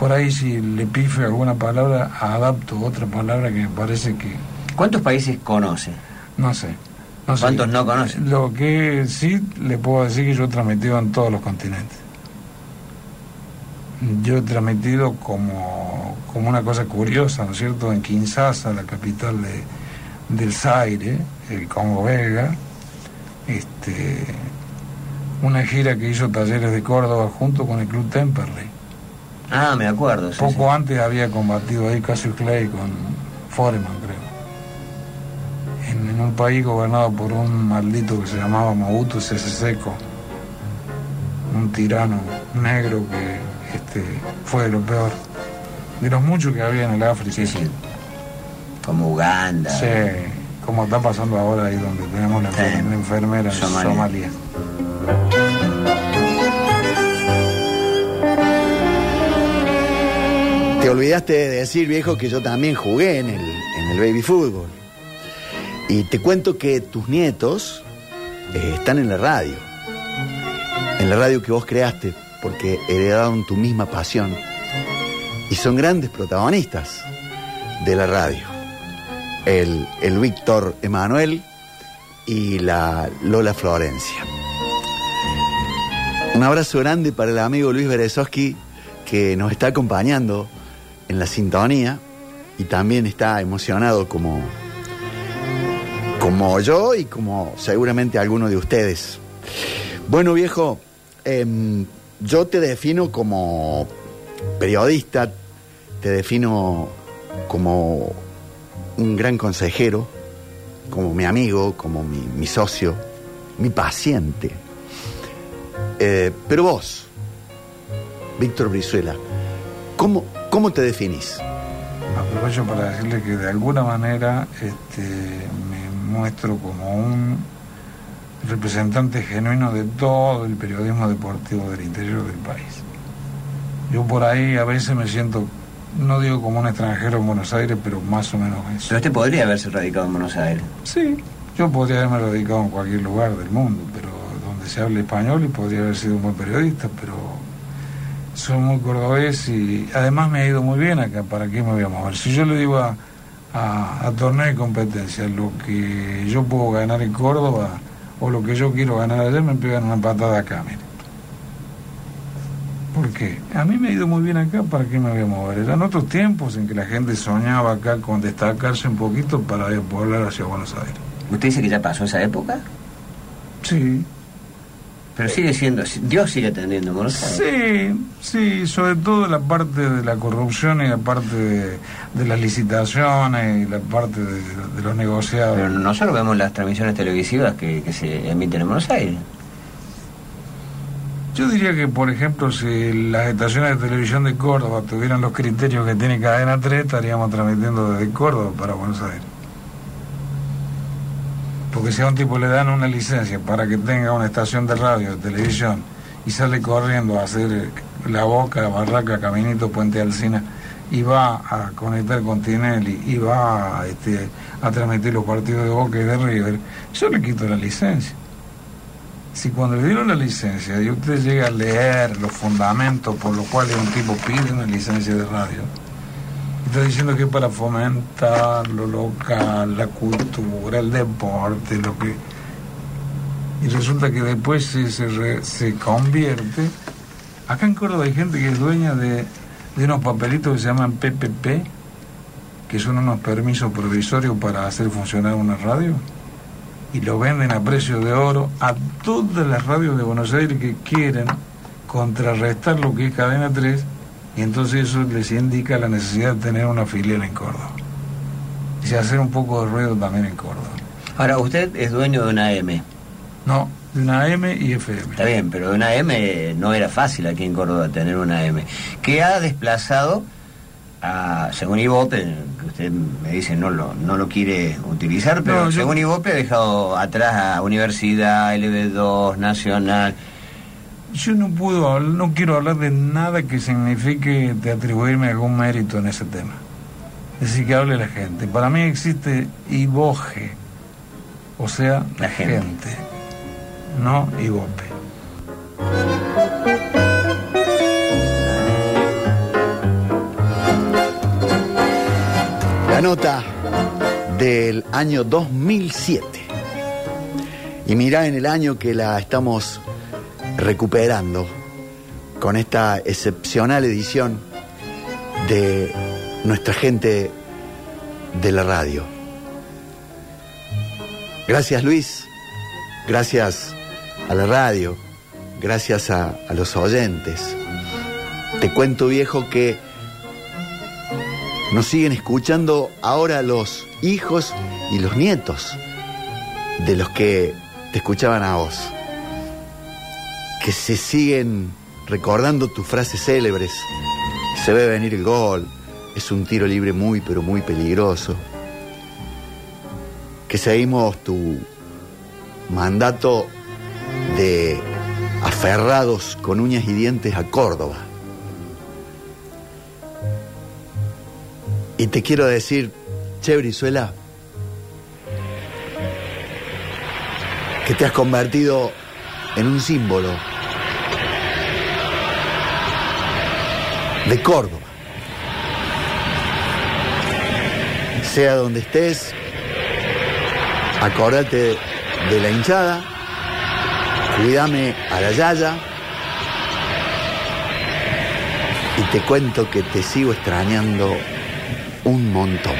Por ahí si le pife alguna palabra, adapto otra palabra que me parece que... ¿Cuántos países conoce? No sé. No sé. ¿Cuántos no conoce? Lo que sí le puedo decir que yo he transmitido en todos los continentes. Yo he transmitido como, como una cosa curiosa, ¿no es cierto?, en Kinshasa, la capital de, del Zaire, el Congo Belga, este, una gira que hizo Talleres de Córdoba junto con el Club Temperley. Ah, me acuerdo. sí, Poco sí. antes había combatido ahí Cassius Clay con Foreman, creo. En, en un país gobernado por un maldito que se llamaba Mobutu Sese Seko, un tirano negro que este, fue de lo peor. De los muchos que había en el África. Sí, sí. Como Uganda. Sí, como está pasando ahora ahí donde tenemos la, Sí. enfermera en Somalia. Somalia. Te olvidaste de decir, viejo, que yo también jugué en el, en el baby fútbol. Y te cuento que tus nietos eh, están en la radio. En la radio que vos creaste, porque heredaron tu misma pasión. Y son grandes protagonistas de la radio. El, el Víctor Emanuel y la Lola Florencia. Un abrazo grande para el amigo Luis Berezowski que nos está acompañando en la sintonía y también está emocionado como, como yo y como seguramente alguno de ustedes. Bueno, viejo, em, yo te defino como periodista, te defino como un gran consejero, como mi amigo, como mi, socio, mi paciente. Eh, pero vos, Víctor Brizuela, ¿cómo, ¿cómo te definís? Aprovecho para decirle que de alguna manera este, me muestro como un representante genuino de todo el periodismo deportivo del interior del país. Yo por ahí a veces me siento, no digo como un extranjero en Buenos Aires, pero más o menos eso. Pero este podría haberse radicado en Buenos Aires. Sí, yo podría haberme radicado en cualquier lugar del mundo, pero donde se hable español y podría haber sido un buen periodista, pero soy muy cordobés y además me ha ido muy bien acá, ¿para qué me voy a mover? Si yo le digo a, a, a torneo de competencia lo que yo puedo ganar en Córdoba o lo que yo quiero ganar allá, me pegan una patada acá, mire. ¿Por qué? A mí me ha ido muy bien acá, ¿para qué me voy a mover? Eran otros tiempos en que la gente soñaba acá con destacarse un poquito para volar hacia Buenos Aires. ¿Usted dice que ya pasó esa época? Sí, Pero sigue siendo, Dios sigue teniendo Aires. sí, sí, sobre todo la parte de la corrupción y la parte de, de las licitaciones y la parte de, de los negociados. Pero nosotros vemos las transmisiones televisivas que, que se emiten en Buenos Aires. Yo diría que, por ejemplo, si las estaciones de televisión de Córdoba tuvieran los criterios que tiene Cadena 3, estaríamos transmitiendo desde Córdoba para Buenos Aires. Porque si a un tipo le dan una licencia para que tenga una estación de radio, de televisión, y sale corriendo a hacer eh, la boca, barraca, caminito, puente Alcina, y va a conectar con Tinelli, y va a, este, a transmitir los partidos de Boca y de River, yo le quito la licencia. Si cuando le dieron la licencia y usted llega a leer los fundamentos por los cuales un tipo pide una licencia de radio, está diciendo que para fomentar lo local, la cultura, el deporte, lo que... Y resulta que después se, se, re- se convierte... Acá en Córdoba hay gente que es dueña de, de unos papelitos que se llaman PPP, que son unos permisos provisorios para hacer funcionar una radio y lo venden a precio de oro a todas las radios de Buenos Aires que quieren contrarrestar lo que es Cadena 3 y entonces eso les indica la necesidad de tener una filial en Córdoba y hacer un poco de ruido también en Córdoba. Ahora, usted es dueño de una M. No, de una M y FM. Está bien, pero de una M no era fácil aquí en Córdoba tener una M. Que ha desplazado a, según Ibope, que usted me dice no lo, no lo quiere utilizar, pero No, yo- según Ibope ha dejado atrás a Universidad, LB2, Nacional. Yo no puedo, habl- no quiero hablar de nada que signifique de atribuirme algún mérito en ese tema. Es decir, que hable la gente. Para mí existe Iboge, o sea, la, La gente. gente. no Ibope. La nota del año 2007. Y mirá en el año que la estamos recuperando con esta excepcional edición de nuestra gente de la radio. Gracias Luis, gracias a la radio, gracias a, los oyentes. Te cuento viejo que nos siguen escuchando ahora los hijos y los nietos de los que te escuchaban a vos. Que se siguen recordando tus frases célebres. Se ve venir el gol. Es un tiro libre muy, pero muy peligroso. Que seguimos tu mandato de aferrados con uñas y dientes a Córdoba. Y te quiero decir, Che Brizuela, que te has convertido en un símbolo de Córdoba. Sea donde estés, acordate de la hinchada, cuídame a la yaya y te cuento que te sigo extrañando un montón.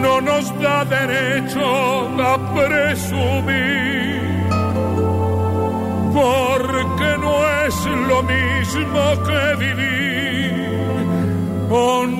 no nos da derecho a presumir, porque no es lo mismo que vivir, honrar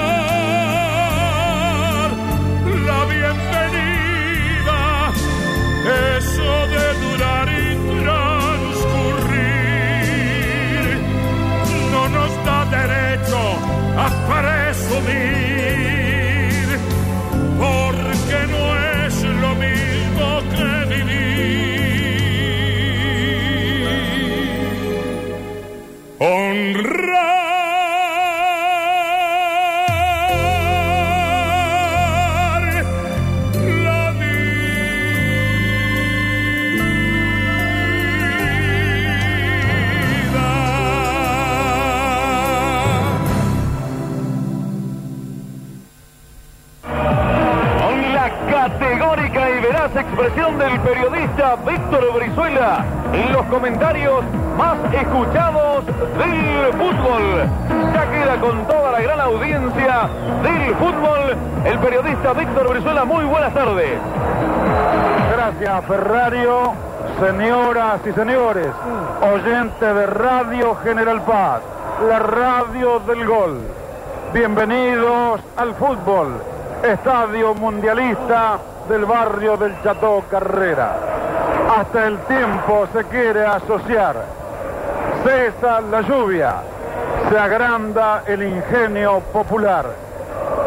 comentarios más escuchados del fútbol. Ya queda con toda la gran audiencia del fútbol el periodista Víctor Brizuela. Muy buenas tardes. Gracias, Ferrario. Señoras y señores, oyentes de Radio General Paz, la radio del gol. Bienvenidos al fútbol, estadio mundialista del barrio del Chateau Carrera. Hasta el tiempo se quiere asociar. Cesa la lluvia, se agranda el ingenio popular.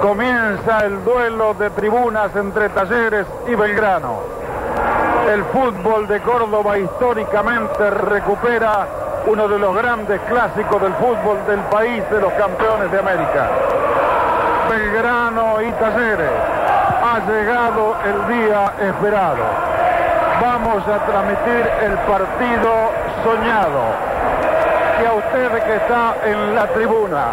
Comienza el duelo de tribunas entre Talleres y Belgrano. El fútbol de Córdoba históricamente recupera uno de los grandes clásicos del fútbol del país de los campeones de América. Belgrano y Talleres. Ha llegado el día esperado. Vamos a transmitir el partido soñado. Y a usted que está en la tribuna,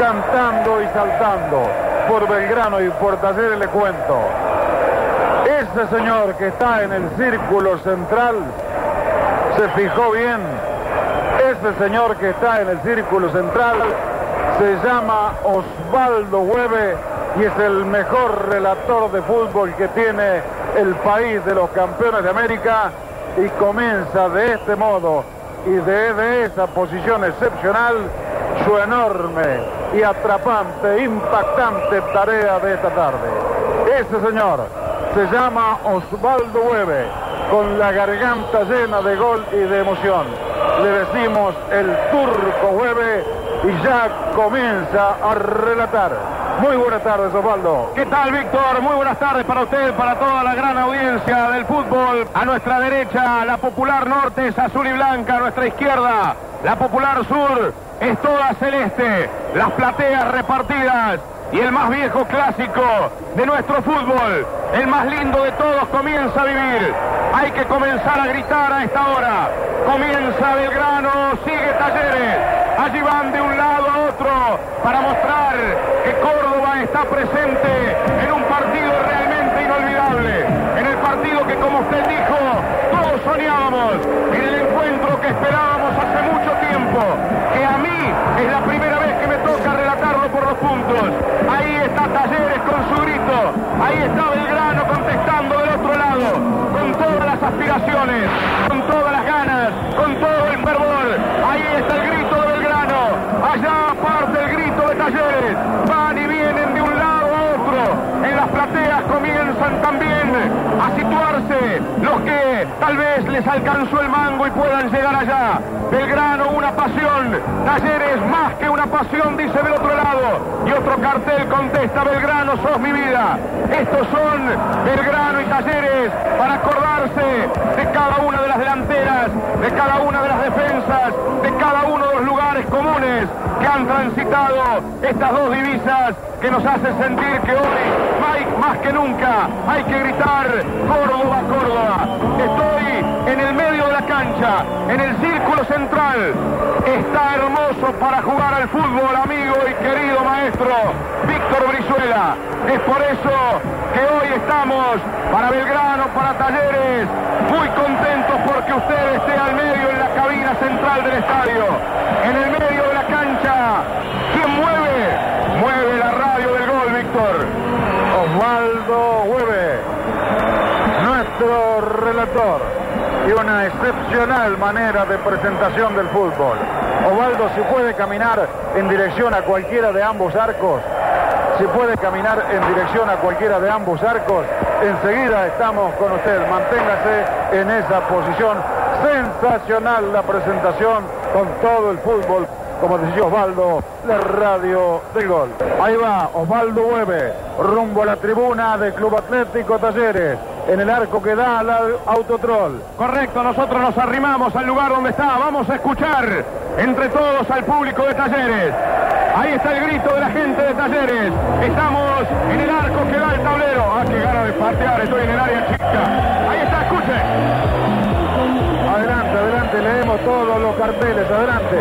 cantando y saltando por Belgrano y por Talleres le cuento. Ese señor que está en el círculo central, se fijó bien, ese señor que está en el círculo central se llama Osvaldo Hueve y es el mejor relator de fútbol que tiene el país de los campeones de América y comienza de este modo y desde esa posición excepcional su enorme y atrapante, impactante tarea de esta tarde. Ese señor se llama Osvaldo Hueve, con la garganta llena de gol y de emoción. Le decimos el turco Hueve y ya comienza a relatar. Muy buenas tardes, Osvaldo. ¿Qué tal, Víctor? Muy buenas tardes para usted, para toda la gran audiencia del fútbol. A nuestra derecha, la popular norte es azul y blanca. A nuestra izquierda, la popular sur es toda celeste. Las plateas repartidas. Y el más viejo clásico de nuestro fútbol, el más lindo de todos, comienza a vivir. Hay que comenzar a gritar a esta hora. Comienza Belgrano, sigue Talleres. Allí van de un lado a otro para mostrar que Córdoba está presente en un partido realmente inolvidable. En el partido que, como usted dijo, todos soñábamos. En el encuentro que esperábamos hace mucho tiempo. Que a mí es la primera vez que me toca relatarlo por los puntos. Ahí está Talleres con su grito. Ahí está Belgrano contestando del otro lado. Con todas las aspiraciones, con todas las ganas, con todo el fervor. Ahí está el también a situarse los que tal vez les alcanzó el mango y puedan llegar allá. Belgrano una pasión, Talleres más que una pasión, dice del otro lado. Y otro cartel contesta, Belgrano sos mi vida. Estos son Belgrano y Talleres para de cada una de las delanteras, de cada una de las defensas, de cada uno de los lugares comunes que han transitado estas dos divisas que nos hacen sentir que hoy, Mike, más que nunca, hay que gritar Córdoba, Córdoba. Estoy en el medio de la cancha, en el círculo central. Está hermoso para jugar al fútbol, amigo y querido maestro Víctor Brizuela. Es por eso que hoy estamos para Belgrano, para Talleres, muy contentos porque usted esté al medio en la cabina central del estadio, en el medio de la cancha. ¿Quién mueve? Mueve la radio del gol, Víctor. Osvaldo Hueve, nuestro relator, y una excepcional manera de presentación del fútbol. Osvaldo, si puede caminar en dirección a cualquiera de ambos arcos, si puede caminar en dirección a cualquiera de ambos arcos, enseguida estamos con usted. Manténgase en esa posición. Sensacional la presentación con todo el fútbol como decía Osvaldo, la radio del gol. Ahí va Osvaldo Hueve, rumbo a la tribuna del Club Atlético Talleres, en el arco que da al autotrol. Correcto, nosotros nos arrimamos al lugar donde está. Vamos a escuchar entre todos al público de Talleres. Ahí está el grito de la gente de Talleres. Estamos en el arco que da al tablero. Ah, qué gana de patear, estoy en el área chica. Ahí está, escuche. Adelante, adelante, leemos todos los carteles, adelante.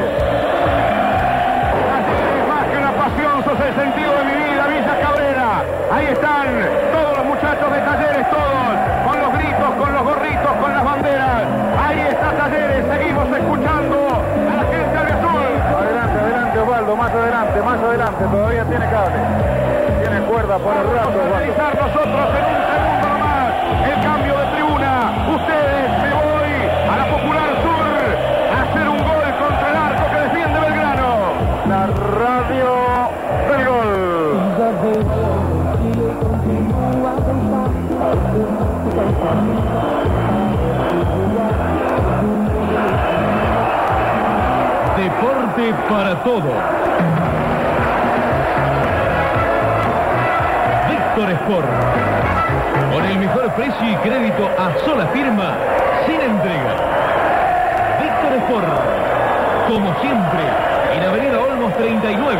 Talleres más que una pasión, sos el sentido de mi vida, Villa Cabrera. Ahí están todos los muchachos de Talleres, todos, Osvaldo, más adelante, más adelante, todavía tiene cable. Tiene cuerda por el rato, Vamos a realizar nosotros en un segundo nomás el cambio de tribuna. Ustedes, me voy a la Popular Sur a hacer un gol contra el arco que defiende Belgrano. La radio del gol. Para todo. Víctor Sport. Con el mejor precio y crédito a sola firma, sin entrega. Víctor Sport, como siempre, en Avenida Olmos 39,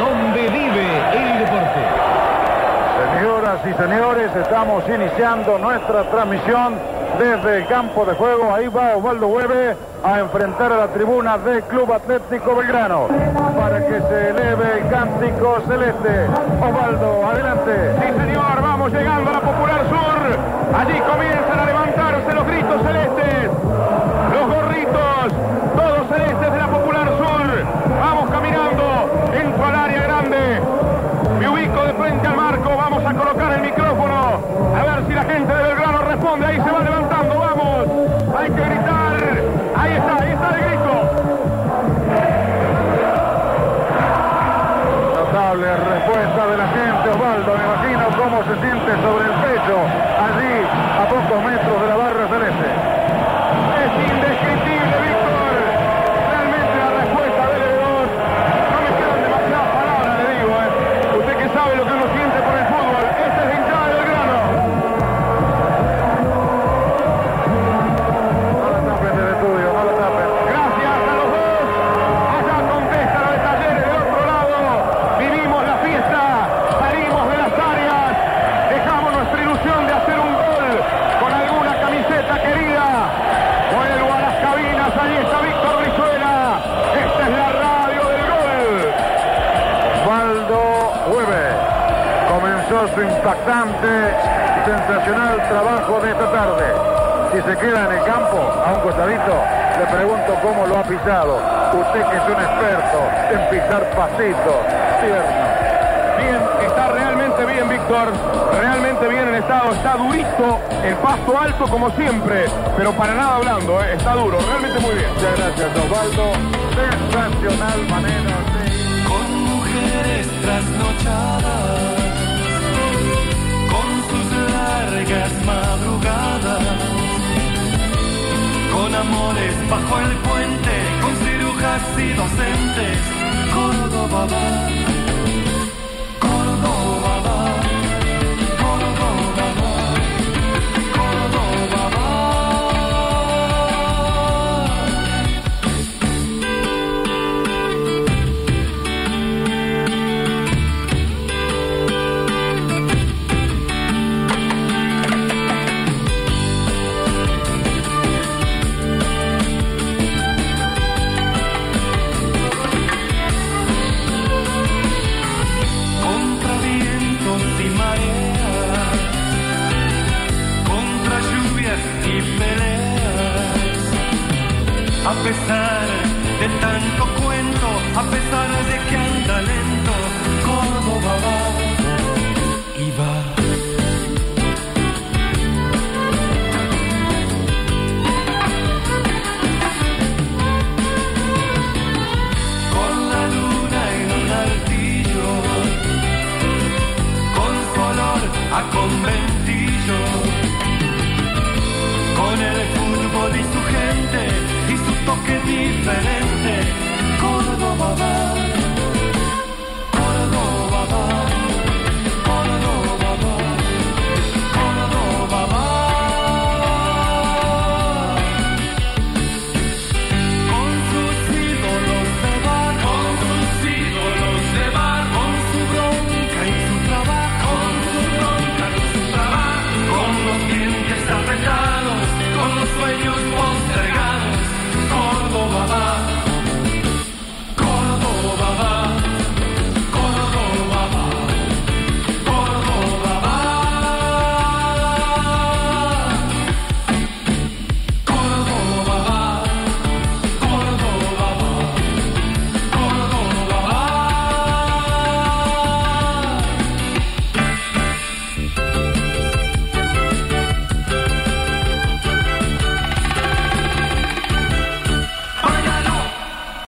donde vive el deporte. Señoras y señores, estamos iniciando nuestra transmisión desde el campo de juego. Ahí va Osvaldo Hueve a enfrentar a la tribuna del Club Atlético Belgrano para que se eleve el cántico celeste. Osvaldo, adelante. Sí, señor, vamos llegando a la Popular Sur. Allí comienzan a levantarse los gritos celestes. Los gorritos, todos celestes de la Popular Sur. Vamos caminando, entro al área grande. Me ubico de frente al marco, vamos a colocar el micrófono. A ver si la gente de Belgrano responde. Ahí se va levantando, se siente sobre el pecho, allí a pocos metros de la barra celeste. Sensacional trabajo de esta tarde. Si se queda en el campo, a un costadito, le pregunto cómo lo ha pisado. Usted que es un experto en pisar pasitos, tierno. Bien, está realmente bien, Víctor. Realmente bien en estado. Está durito, el pasto alto como siempre, pero para nada hablando, ¿eh? está duro. Realmente muy bien. Muchas gracias, Osvaldo. Sensacional manera de... con mujeres trasnochadas, largas madrugadas, con amores bajo el puente, con cirujas y docentes, Córdoba va, A pesar de tanto cuento, a pesar de que anda lento, Córdoba va qué diferente Córdoba va, Córdoba va.